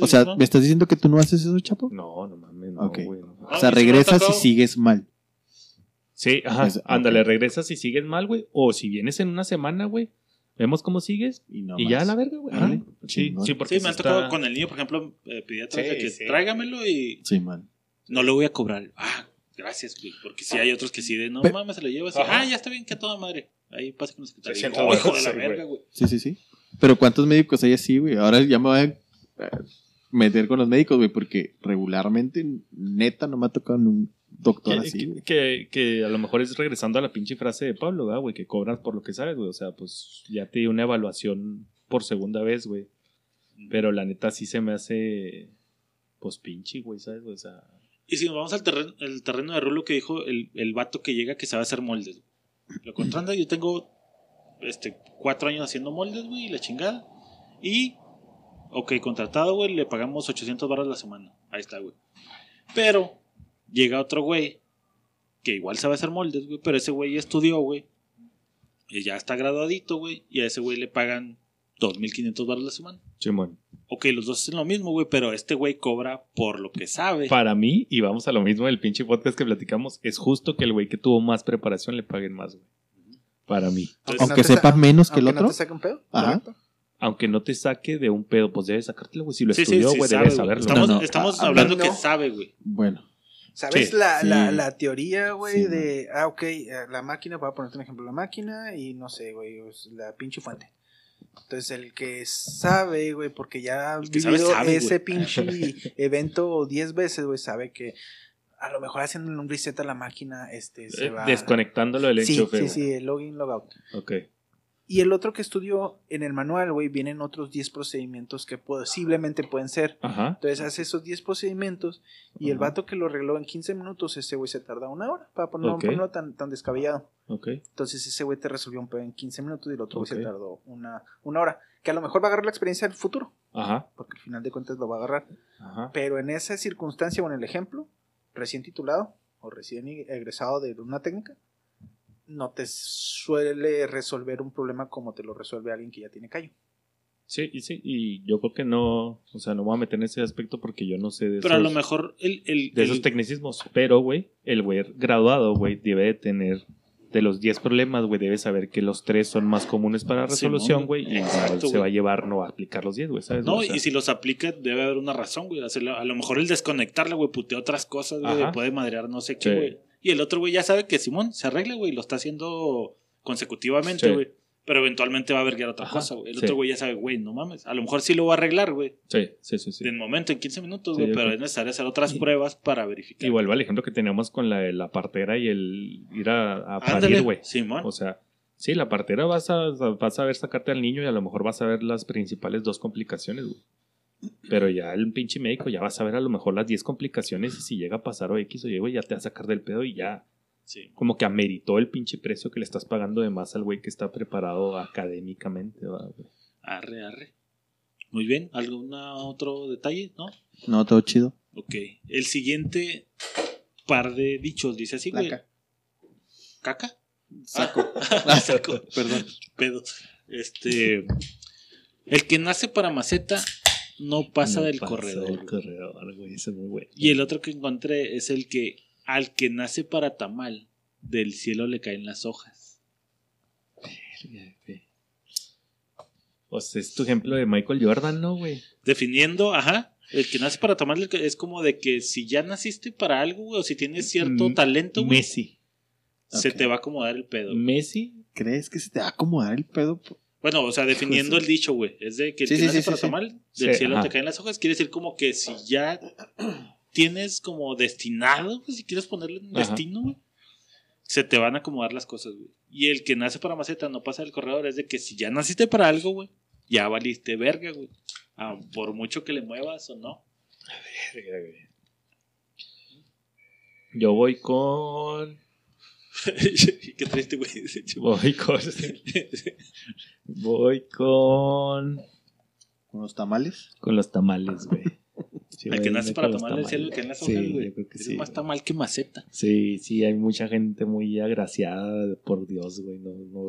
O sea. ¿me estás diciendo que tú no haces eso, Chapo? no, no mames, no, Ok. güey. no. O sea, regresas y sigues mal. Sí, ajá, Es- ándale, ok. regresas y sigues mal, güey, o si vienes en una semana, güey, vemos cómo sigues Y, no y ya a la verga, güey. Ajá. Sí, sí, porque Sí, me han sí tocado está- con el niño, por ejemplo, eh, pediatras Sí, de que sí. tráigamelo y Sí, man. no le voy a cobrar. Ah, gracias, güey. Porque si hay otros que sí de no Pe- mames, se lo llevas. Ajá. Ah, ya está bien, que a toda madre. Ahí pasa con los que te 600 digo, hijo de la sí, verga, güey. Sí, sí, sí. Pero ¿cuántos médicos hay así, güey? Ahora ya me voy a eh, meter con los médicos, güey, porque regularmente, neta, no me ha tocado un doctor Que, así, que- que, que a lo mejor es regresando a la pinche frase de Pablo, ¿verdad, güey? Que cobras por lo que sabes, güey. O sea, pues ya te di una evaluación por segunda vez, güey. Pero la neta sí se me hace, pues pinche, güey, ¿sabes? O sea, Y si nos vamos al terreno, el terreno de Rulo que dijo el, el vato que llega que sabe hacer moldes. Lo contrata, yo tengo este, cuatro años haciendo moldes, güey, y la chingada. Y, ok, contratado, güey, le pagamos 800 barras la semana. Ahí está, güey. Pero llega otro güey que igual sabe hacer moldes, güey, pero ese güey ya estudió, güey. Y ya está graduadito, güey, y a ese güey le pagan 2.500 barras la semana. Chimón. Ok, los dos hacen lo mismo, güey, pero este güey cobra por lo que sabe. Para mí, y vamos a lo mismo del pinche podcast que platicamos, es justo que el güey que tuvo más preparación le paguen más, güey. Para mí. Entonces, Aunque no te sepa sa- menos que el Aunque otro. no te saque un pedo. Ajá. Aunque no te saque de un pedo, pues debes sacártelo, güey. Si lo Sí, sí, estudió, sí, güey, sabe, debes saberlo. Estamos, No, no, estamos a- hablando hablando- que sabe, güey. Bueno, ¿Sabes Sí, la, sí. la, la teoría, güey, Sí, de, ah, ok, eh, la máquina, voy a ponerte un ejemplo, la máquina y no sé, güey, la pinche fuente. Entonces, el que sabe, güey, porque ya ha que sabe, vivido sabe, ese güey. pinche evento 10 veces, güey, sabe que a lo mejor haciendo un reset a la máquina, este, se Eh, va... Desconectándolo del Sí, enchufe. sí, sí, el login, logout. Ok. Y el otro que estudió en el manual, güey, vienen otros 10 procedimientos que posiblemente pueden ser. Ajá. Entonces hace esos 10 procedimientos y el Ajá. vato que lo arregló en 15 minutos, ese güey se tarda una hora para ponerlo, Ok. ponerlo tan, tan descabellado. Ok. Entonces ese güey te resolvió un pedo en 15 minutos y el otro güey Ok. se tardó una, una hora. Que a lo mejor va a agarrar la experiencia del futuro, Ajá. porque al final de cuentas lo va a agarrar. Ajá. Pero en esa circunstancia o en el ejemplo, recién titulado o recién egresado de una técnica, no te suele resolver un problema como te lo resuelve alguien que ya tiene callo. Sí, y sí, y yo creo que no, o sea, no me voy a meter en ese aspecto porque yo no sé de Pero a esos, lo mejor el. el, de esos el- tecnicismos. Pero, güey, el güey graduado, güey, debe de tener, de los 10 problemas, güey, debe saber que los 3 son más comunes para resolución, güey, y exacto, se güey. va a llevar no a aplicar los 10, güey, ¿sabes? No, O sea, y si los aplica, debe haber una razón, güey. A lo mejor el desconectarla, güey, putea otras cosas, güey. Puede madrear no sé qué, Sí. Y el otro, güey, ya sabe que Simón se arregla, güey. Lo está haciendo consecutivamente, Sí. güey. Pero eventualmente va a verguiar otra Ajá, cosa, güey. El sí. otro, güey, ya sabe, güey, no mames. A lo mejor sí lo va a arreglar, güey. Sí, sí, sí. sí. De momento, en 15 minutos, güey. pero es necesario hacer otras pruebas para verificar. Y vuelvo al ejemplo que teníamos con la, la partera y el ir a, a parir, güey. Simón. O sea, sí, la partera vas a, vas a ver sacarte al niño y a lo mejor vas a ver las principales dos complicaciones, güey. Pero ya el pinche médico ya vas a ver a lo mejor las 10 complicaciones y si llega a pasar o X o Y, güey, ya te va a sacar del pedo y ya Sí. como que ameritó el pinche precio que le estás pagando de más al güey que está preparado académicamente, ¿va, güey? Arre, arre. Muy bien. ¿Algún otro detalle? ¿No? no, todo chido. Ok. El siguiente par de dichos dice así, güey. ¿Caca? Saco. Ah, saco. Perdón. Pedo. Este. El que nace para maceta no pasa No del pasa corredor. del corredor, güey, ese es muy bueno. Y el otro que encontré es el que al que nace para tamal, del cielo le caen las hojas. O sea, es tu ejemplo de Michael Jordan, ¿no, güey? Definiendo, ajá. El que nace para tamal es como de que si ya naciste para algo, güey, o si tienes cierto Mm, talento, güey, Messi. se te va a acomodar el pedo. güey. Messi ¿Crees que se te va a acomodar el pedo? Bueno, o sea, definiendo el dicho, güey. Es de que el Sí, que sí, para tamal, del cielo ajá. te caen las hojas. Quiere decir como que si ya tienes como destinado, pues, si quieres ponerle un Ajá. destino, güey, se te van a acomodar las cosas, güey. Y el que nace para maceta no pasa del corredor. Es de que si ya naciste para algo, güey, ya valiste verga, güey. Ah, por mucho que le muevas o no. Yo voy con. Qué triste, güey. Voy con. Voy con. ¿Con los tamales? Con los tamales, güey. Sí, El que nace para del cielo, el que hojas, Sí, güey. yo creo que es sí. más tamal que maceta. Sí, sí, hay mucha gente muy agraciada, por Dios, güey. No, no,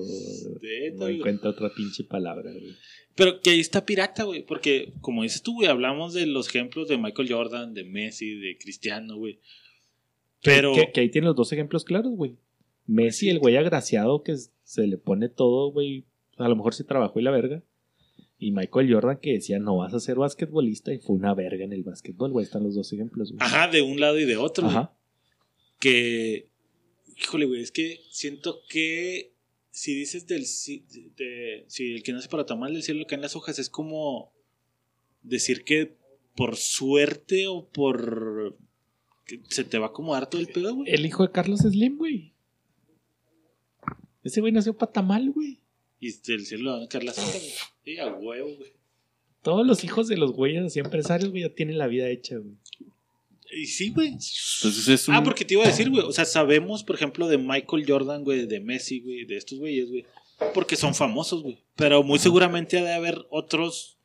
no encuentro otra pinche palabra, güey. Pero que ahí está pirata, güey. Porque, como dices tú, güey, hablamos de los ejemplos de Michael Jordan, de Messi, de Cristiano, güey. Pero. Que, que ahí tiene los dos ejemplos claros, güey. Messi, el güey agraciado que se le pone todo, güey. A lo mejor se trabajó y la verga. Y Michael Jordan que decía, no vas a ser basquetbolista y fue una verga en el básquetbol, güey. Están los dos ejemplos, güey. Ajá, de un lado y de otro. güey. Ajá. Que. Híjole, güey, es que siento que. Si dices del. Si, de- si el que nace para tamal del cielo cae en las hojas, es como. Decir que por suerte o por. que se te va a acomodar todo el pedo, güey. El hijo de Carlos Slim, güey. Ese güey nació para tamal, güey. Y del cielo le van a caer las. Sí, a huevo, güey. Todos los hijos de los güeyes así empresarios, güey, ya tienen la vida hecha, güey. Y sí, güey. Entonces es un. Ah, porque te iba a decir, güey. O sea, sabemos, por ejemplo, de Michael Jordan, güey, de Messi, güey, de estos güeyes, güey. Porque son famosos, güey. Pero muy seguramente ha de haber otros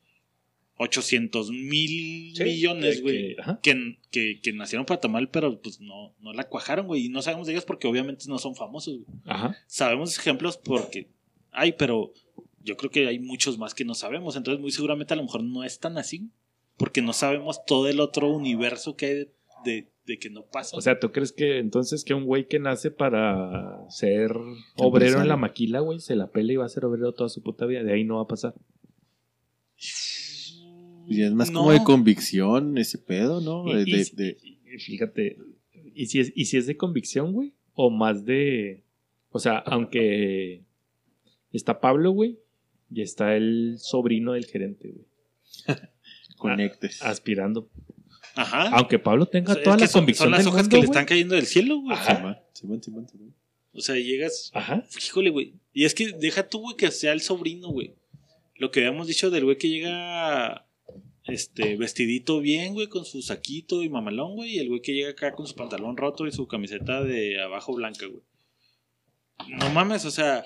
800 mil Sí, millones, güey. Que, que, que nacieron para tamal, pero pues no, no la cuajaron, güey. Y no sabemos de ellos porque obviamente no son famosos, güey. Ajá. Sabemos ejemplos porque hay, pero yo creo que hay muchos más que no sabemos. Entonces, muy seguramente a lo mejor no es tan así. Porque no sabemos todo el otro universo que hay de, de- de que no pasa. O sea, ¿tú crees que entonces que un güey que nace para ser obrero en la maquila, güey, se la pela y va a ser obrero toda su puta vida? De ahí no va a pasar. Y es más No. como de convicción ese pedo, ¿no? Y- De, y- de- de- y fíjate, ¿y si, es, ¿y si es de convicción, güey? O más de... O sea, aunque está Pablo, güey, y está el sobrino del gerente, güey, conectes. aspirando. Ajá. Aunque Pablo tenga O sea, toda es la son, convicción son las del hojas mundo, que le güey. están cayendo del cielo, güey. Ajá. Simón, Simón, Simón, Simón. O sea, llegas. Ajá. Híjole, güey. Y es que deja tú, güey, que sea el sobrino, güey. Lo que habíamos dicho del güey que llega. Este, vestidito bien, güey, con su saquito y mamalón, güey. Y el güey que llega acá con su pantalón roto y su camiseta de abajo blanca, güey. No mames, o sea.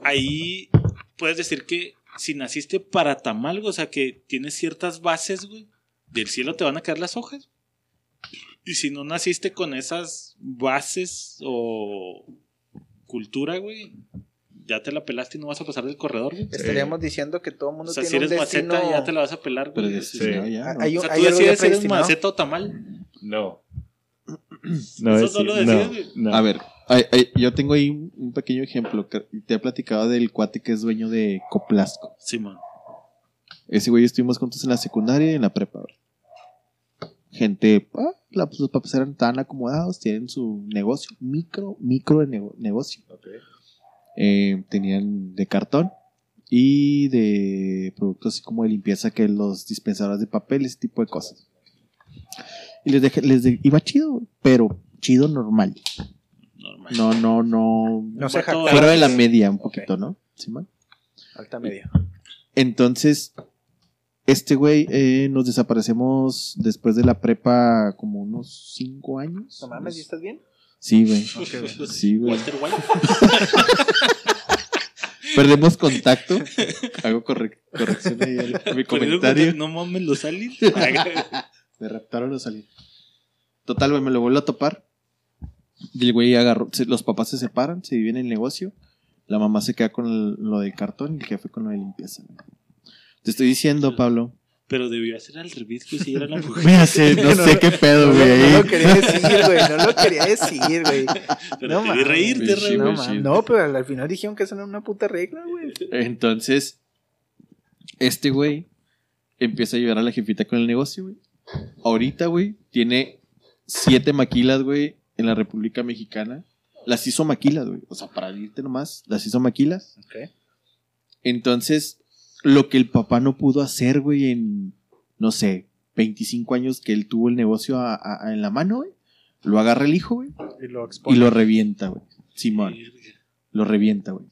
Ahí puedes decir que si naciste para tamal, o sea, que tienes ciertas bases, güey. Del cielo te van a caer las hojas. Y si no naciste con esas bases o cultura, güey, ya te la pelaste y no vas a pasar del corredor, güey. Estaríamos diciendo que todo el O mundo sea, si tiene eres un destino. maceta, ya te la vas a pelar, Pero Sí. ya, ¿no? Hay O un- sea, hay tú decides si eres maceta o tamal. No. Eso es- no lo decides, no. A ver, ay, ay, yo tengo ahí un, pequeño ejemplo. que te he platicado del cuate que es dueño de Coplasco. Simón. Ese güey estuvimos juntos en la secundaria y en la prepa. Gente, ah, la- pues, los papás eran tan acomodados, tienen su negocio, micro, micro de nego- negocio. Eh, tenían de cartón y de productos así como de limpieza que los dispensadores de papel, ese tipo de cosas. Y les dejé, les de- iba chido, pero chido normal. Normal. No, no, no. No se Vato, jactaba Fuera de la media un poquito, ¿no? Simón. Alta media. Entonces, este güey eh, nos desaparecemos después de la prepa como unos cinco años. No mames, ¿y estás bien? Sí, güey. Sí, güey. Walter White. Perdemos contacto. Hago correc- corrección ahí a mi comentario. No mames, los aliens. Me raptaron los aliens. Total, güey, me lo vuelvo a topar. Y el güey agarró. los papás se separan, se dividen el negocio. La mamá se queda con el- lo del cartón y el jefe con lo de limpieza. Te estoy diciendo, Pablo. Pero debió hacer al revés, güey, si era la mujer. Mira, sé- no sé qué pedo, güey. no lo quería decir, güey. No lo quería decir, güey. Pero No te reírte, re, No, sí. no, pero al al final dijeron que eso no era una puta regla, güey. Entonces, este güey empieza a ayudar a la jefita con el negocio, güey. Ahorita, güey, tiene siete maquilas, güey, en la República Mexicana. Las hizo maquilas, güey. O sea, para irte nomás, las hizo maquilas. Entonces, lo que el papá no pudo hacer, güey, en, no sé, 25 años que él tuvo el negocio a- a- a- en la mano, güey, lo agarra el hijo, güey, Y lo y expone. lo revienta, güey. Simón, lo revienta, güey.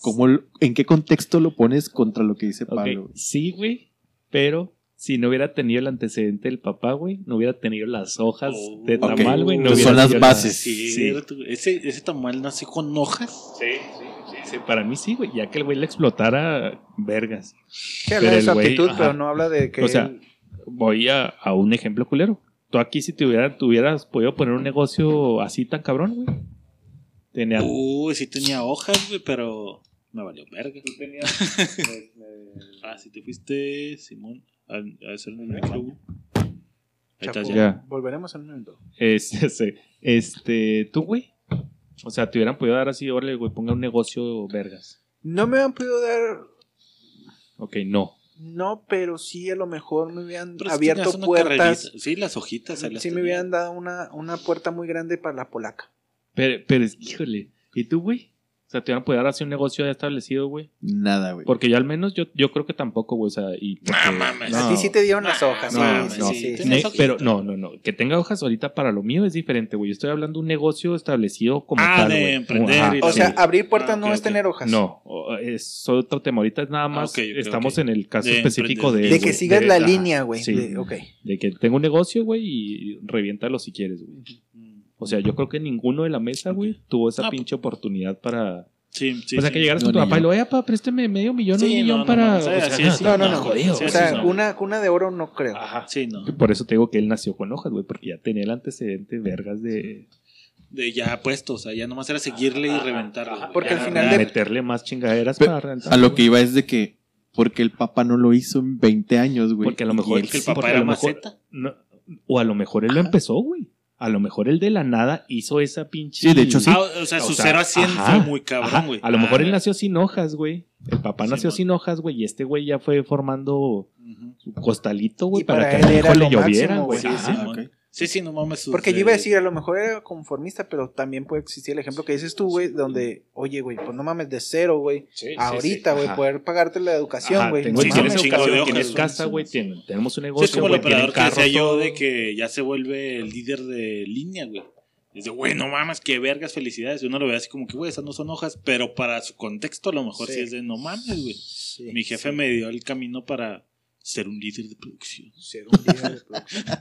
¿Cómo, lo- ¿En qué contexto lo pones contra lo que dice Pablo? güey? Sí, güey, pero si no hubiera tenido el antecedente del papá, güey, no hubiera tenido las hojas Oh, de tamal, güey. No son las la- bases. Sí, Sí. Ese, ese tamal nació con hojas. Sí, sí, sí, sí, Para mí sí, güey. Ya que el güey le explotara vergas. Que habla pero de su güey, actitud, ajá. pero no habla de que. O sea, él- voy a, a un ejemplo culero. Tú aquí si te hubiera- tuvieras podido poner un negocio así tan cabrón, güey. Tenía... Uy, sí tenía hojas, güey, pero me valió verga. ah, si te fuiste, Simón, a, a hacer un micro, Chapo, ya. Volveremos en un minuto. Este, sí. este, tú, güey. O sea, te hubieran podido dar así, órale, güey, ponga un negocio vergas. No me han podido dar, Ok, no. no, pero sí a lo mejor me hubieran Pero abierto puertas. carrerita. Sí, las hojitas. ahí las Sí me hubieran dado una, una puerta muy grande para la polaca. Pero, pero híjole. ¿Y tú, güey? O sea, te hubieran podido dar así un negocio ya establecido, güey. Nada, güey. Porque yo al menos, yo, yo creo que tampoco, güey. O sea, y. porque- No mames. A ti sí te dieron las No, hojas. No, sí, no, sí, no. sí, sí. Tienes Ne- hojitas. pero no, no, no. Que tenga hojas ahorita para lo mío es diferente, güey. Yo estoy hablando de un negocio establecido como Ah, tal, de güey. emprender Ajá, O Sí. sea, abrir puertas Ah, no es tener hojas. No, es otro tema. Ahorita es nada más. Ah, ok, estamos en el caso De específico de. De que güey, sigas de- la línea, güey. Sí. De- ok. De que tengo un negocio, güey, y reviéntalo si quieres, güey. O sea, yo creo que ninguno de la mesa, güey, tuvo esa Ah, pinche oportunidad para. Sí, sí. o sea, sí. que llegaras No, con tu papá y lo, oye, papá, présteme medio millón, Sí, un millón no, para. no, o sea, sí, no, sí, No, no, no, no. jodido, sí, o sea, una cuna de oro no creo. Ajá. Sí, no. Por eso te digo que él nació con hojas, güey, porque ya tenía el antecedente vergas de. De ya puesto, o sea, ya nomás era seguirle y reventarlo. güey. Porque Ya, al final de- meterle más chingaderas para rentar. A lo que iba es de que. Porque el papá no lo hizo en 20 años, güey. Porque a lo Y mejor- él Porque el sí. papá era lo mejor- maceta. No, o a lo mejor él lo Ajá. empezó, güey. A lo mejor él de la nada hizo esa pinche. Sí, de hecho, sí. Ah, o sea, O su sea, 0 a 100 ajá, fue muy cabrón, güey. A lo mejor Ah, él nació sin hojas, güey. El papá Sí, nació man. sin hojas, güey. Y este güey ya fue formando su costalito, güey, para, para que él al hijo le lo lloviera, güey. Sí, sí, Ah, mon. ok. Sí, sí, no mames. sus Porque yo iba a decir, a lo mejor era conformista, pero también puede existir el ejemplo que dices tú, güey, donde, oye, güey, pues no mames de cero, güey. Ahorita, güey, Ajá. poder pagarte la educación, güey. no sí, tienes educación, tienes casa, güey, tenemos un Sí, es negocio, como el operador que decía yo de que ya se vuelve el líder de línea, güey. Dice, güey, no mames, qué vergas, felicidades. Y uno lo ve así como que, güey, esas no son hojas, pero para su contexto a lo mejor sí, Sí. es de no mames, güey. Sí, Mi jefe sí. me dio el camino para ser un líder de producción. Ser un líder de producción.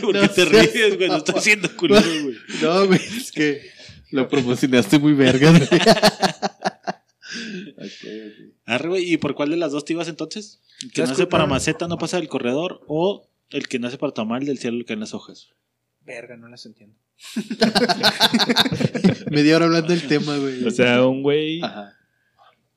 ¿Por No qué te seas ríes, güey? No estoy haciendo culero, güey. No, güey, es que lo promocionaste muy verga. güey. Ok, ok. Arre, güey, ¿y por cuál de las dos te ibas entonces? ¿El que nace para maceta no pasa del corredor o el que nace para tamal del cielo que en las hojas? Verga, no las entiendo. Media hora hablando del tema, güey. O sea, un güey Ajá.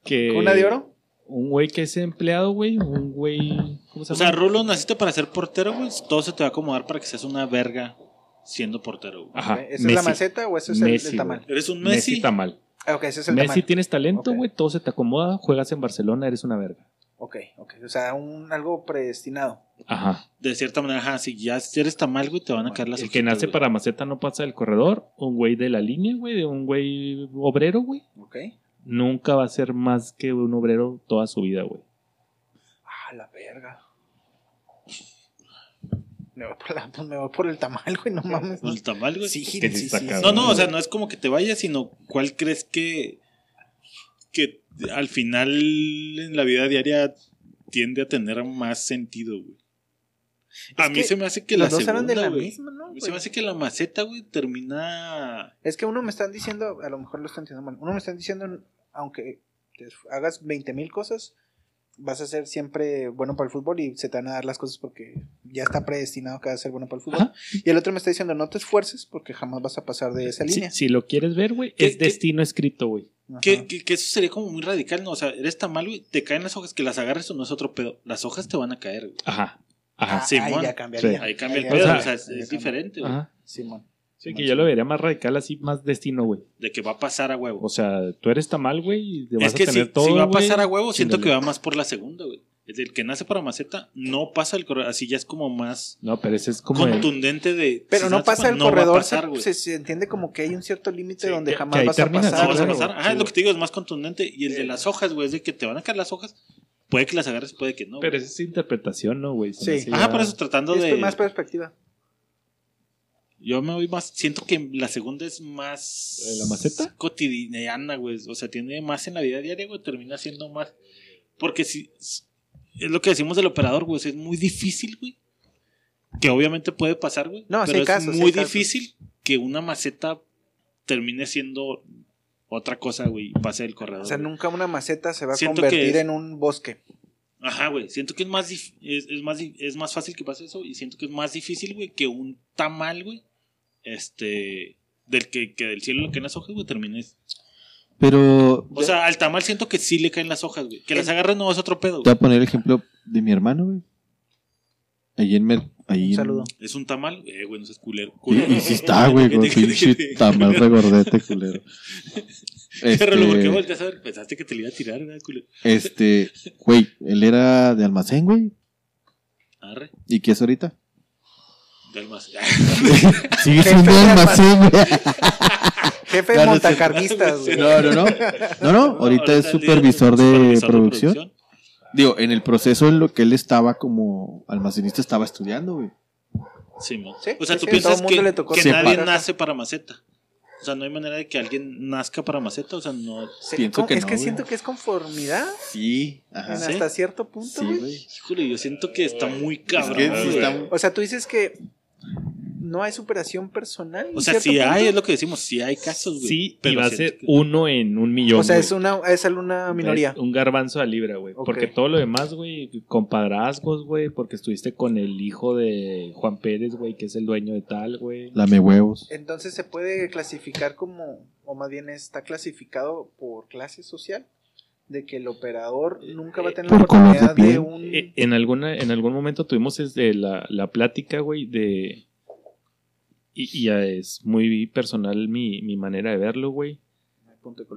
que. ¿Cuna de oro? Un güey que es empleado, güey. Un güey. ¿Cómo se O sea, Rulo, naciste para ser portero, güey. Todo se te va a acomodar para que seas una verga siendo portero, güey. Ajá. ¿Esa es la maceta o ese es el- Messi, el, tamal? Eres un Messi, Messi. tamal. Ah, ok, ese es el Messi tamal. tienes talento, Ok. güey. Todo se te acomoda. Juegas en Barcelona, eres una verga. Ok, ok. O sea, un, algo predestinado. Ajá. De cierta manera, ajá, si ya eres tamal, güey, te van a caer las El que nace güey. para maceta no pasa del corredor. Un güey de la línea, güey. De un güey obrero, güey. Ok. Nunca va a ser más que un obrero toda su vida, güey. Ah, la verga. Me voy por, la- me voy por el tamal, güey, no mames. El tamal, güey. Sí, sí, sí. No, no, o sea, no es como que te vayas, sino cuál crees que, que al final en la vida diaria tiende a tener más sentido, güey. A mí se me hace que Los la dos eran de segunda, la güey. misma, ¿no? Se me hace que la maceta, güey, termina... Es que uno me están diciendo, a lo mejor lo están diciendo mal, uno me están diciendo, aunque te hagas 20 mil cosas, vas a ser siempre bueno para el fútbol y se te van a dar las cosas porque ya está predestinado que vas a ser bueno para el fútbol. Ajá. Y el otro me está diciendo, no te esfuerces porque jamás vas a pasar de esa línea. si lo quieres ver, güey, ¿Qué- es qué- destino escrito, güey. Que, que, que eso sería como muy radical, ¿no? O sea, eres tan mal, güey, te caen las hojas, que las agarres o no es otro pedo. Las hojas te van a caer, güey. Ajá. Ah, Ajá. sí, ahí mon. ya cambiaría. Ahí cambia el pedo, o sea, o sea, es, ahí diferente, güey. Ajá. Simón. Sí, que yo lo vería más radical, así, más destino, güey. De que va a pasar a huevo. O sea, tú eres tamal, güey, y vas es que a tener si, todo, si va a pasar a huevo, siento que va más por la segunda, güey. Es el que nace para maceta, no pasa el corredor. Así ya es como más No, pero ese es como contundente de. Pero si no pasa el no va a corredor, pasar, se, se, entiende como que hay un cierto límite Sí, donde que- jamás que vas a pasar. No vas a pasar. Ajá, sí. lo que te digo es más contundente. Y el de las hojas, güey, es de que te van a caer las hojas. Puede que las agarres, puede que no. Pero esa es interpretación, ¿no, güey? Sí. Ajá, por eso tratando Es de. más perspectiva. Yo me voy más. Siento que la segunda es más. ¿La maceta? Cotidiana, güey. O sea, tiene más en la vida diaria, güey. Termina siendo más. Porque si. Es lo que decimos del operador, güey. es muy difícil, güey. Que obviamente puede pasar, güey. No, pero es muy difícil que una maceta termine siendo otra cosa, güey. Y pase del corredor. O sea, güey. nunca una maceta se va a Siento convertir en un bosque. Ajá, güey. Siento que es más, dif- es, es más, es más fácil que pase eso y siento que es más difícil, güey, que un tamal, güey, este, del que, que del cielo le caen las hojas, güey, termines. Pero O sea, al tamal siento que sí le caen las hojas, güey. Que las agarres no es otro pedo, te voy a poner el ejemplo de mi hermano, güey. Ahí en Mer ahí Un en- saludo. Es un tamal, eh, güey, no seas culero. Y, y sí está, güey, con pinche tamal regordete, culero. Pero lo porque Este, volteas a ver, pensaste que te le iba a tirar, güey, culero. este, güey, él era de almacén, güey. Arre, ¿Y qué es ahorita? de almas. Sigue siendo de almacén, güey. Jefe de no, montacarguistas, güey. No, no, no. No, no, ahorita es supervisor de supervisor producción. Digo, en el proceso en lo que él estaba como almacenista estaba estudiando, güey. Sí. Sí, o sea, sí, tú sí, piensas que, le tocó que nadie nace para maceta. O sea, no hay manera de que alguien nazca para maceta. O sea, no. Pienso que es no, que güey. siento que es conformidad Sí, ajá. ¿Sí? hasta cierto punto, Sí, güey. Híjole, yo siento que está muy Es cabrón. que sí güey. está- O sea, tú dices que no hay superación personal. O sea, sí hay, es lo que decimos, sí hay casos, güey. Sí, y pero va a ser que- uno en un millón. O sea, es una, es una minoría. Es un garbanzo a libra, güey. Porque todo lo demás, güey, compadrazgos, güey, porque estuviste con el hijo de Juan Pérez, güey, que es el dueño de tal, güey. Lame huevos. Entonces se puede clasificar como, o más bien está clasificado por clase social, de que el operador nunca va a tener la de oportunidad de, piel. un... Eh, En, alguna, en algún momento tuvimos este, la, la plática, güey, de... Y, y ya es muy personal mi, mi manera de verlo, güey.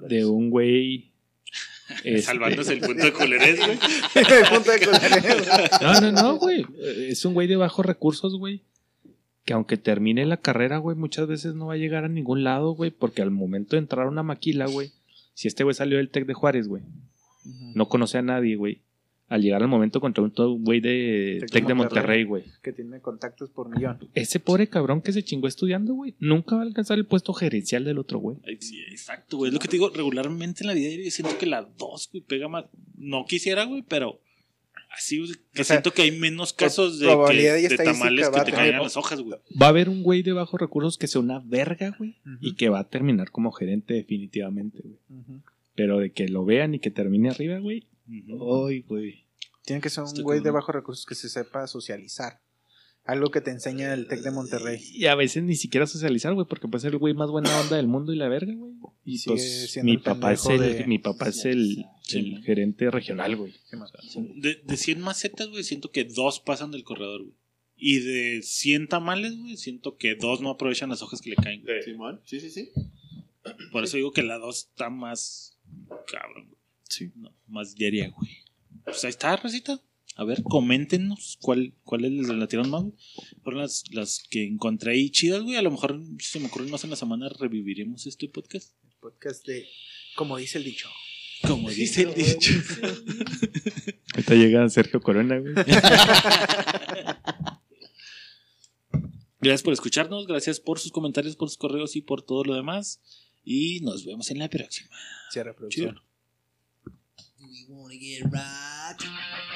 de un güey... este, Salvándose el punto de culerés, güey. punto de. No, no, no, güey. Es un güey de bajos recursos, güey. Que aunque termine la carrera, güey, muchas veces no va a llegar a ningún lado, güey. Porque al momento de entrar a una maquila, güey. Si este güey salió del Tec de Juárez, güey. No conoce a nadie, güey. Al llegar al momento contra un todo güey de Tec de Monterrey. Güey. que tiene contactos por millón. Ese pobre cabrón que se chingó estudiando, güey. Nunca va a alcanzar el puesto gerencial del otro, güey. Sí, exacto, güey. Es lo que te digo, regularmente en la vida diaria siento que la 2, güey, pega más. No quisiera, güey, pero así, güey, que O sea, siento que hay menos casos de, probabilidad que- de tamales que a te caigan las hojas, güey. Va a haber un güey de bajos recursos que sea una verga, güey. Y que va a terminar como gerente definitivamente, güey. Ujú. Pero de que lo vean y que termine arriba, güey. Ay, güey. Tiene que ser un güey de bajos recursos que se sepa socializar. Algo que te enseña el Tec de Monterrey. Y a veces ni siquiera socializar, güey, porque puede ser el güey más buena onda del mundo y la verga, güey. Y pues mi papá es el, de- mi papá es el, Sí, el ¿no? gerente regional, güey. De, de 100 macetas, güey, siento que dos pasan del corredor, güey. Y de 100 tamales, güey, siento que dos no aprovechan las hojas que le caen. güey. Simón, sí, sí, sí. Por eso digo que la 2 está más cabrón, güey. Sí. No, más diaria, güey. Pues ahí está, Rosita. A ver, coméntenos cuál, cuáles les latieron más. Fueron las, las que encontré ahí chidas, güey. A lo mejor si se me ocurren más en la semana, reviviremos este podcast. Podcast de, como dice el dicho. Como dice el dicho. Ahorita llega Sergio Corona, güey. Gracias por escucharnos, gracias por sus comentarios, por sus correos y por todo lo demás. Y nos vemos en la próxima. Cierra producción. you wanna get right.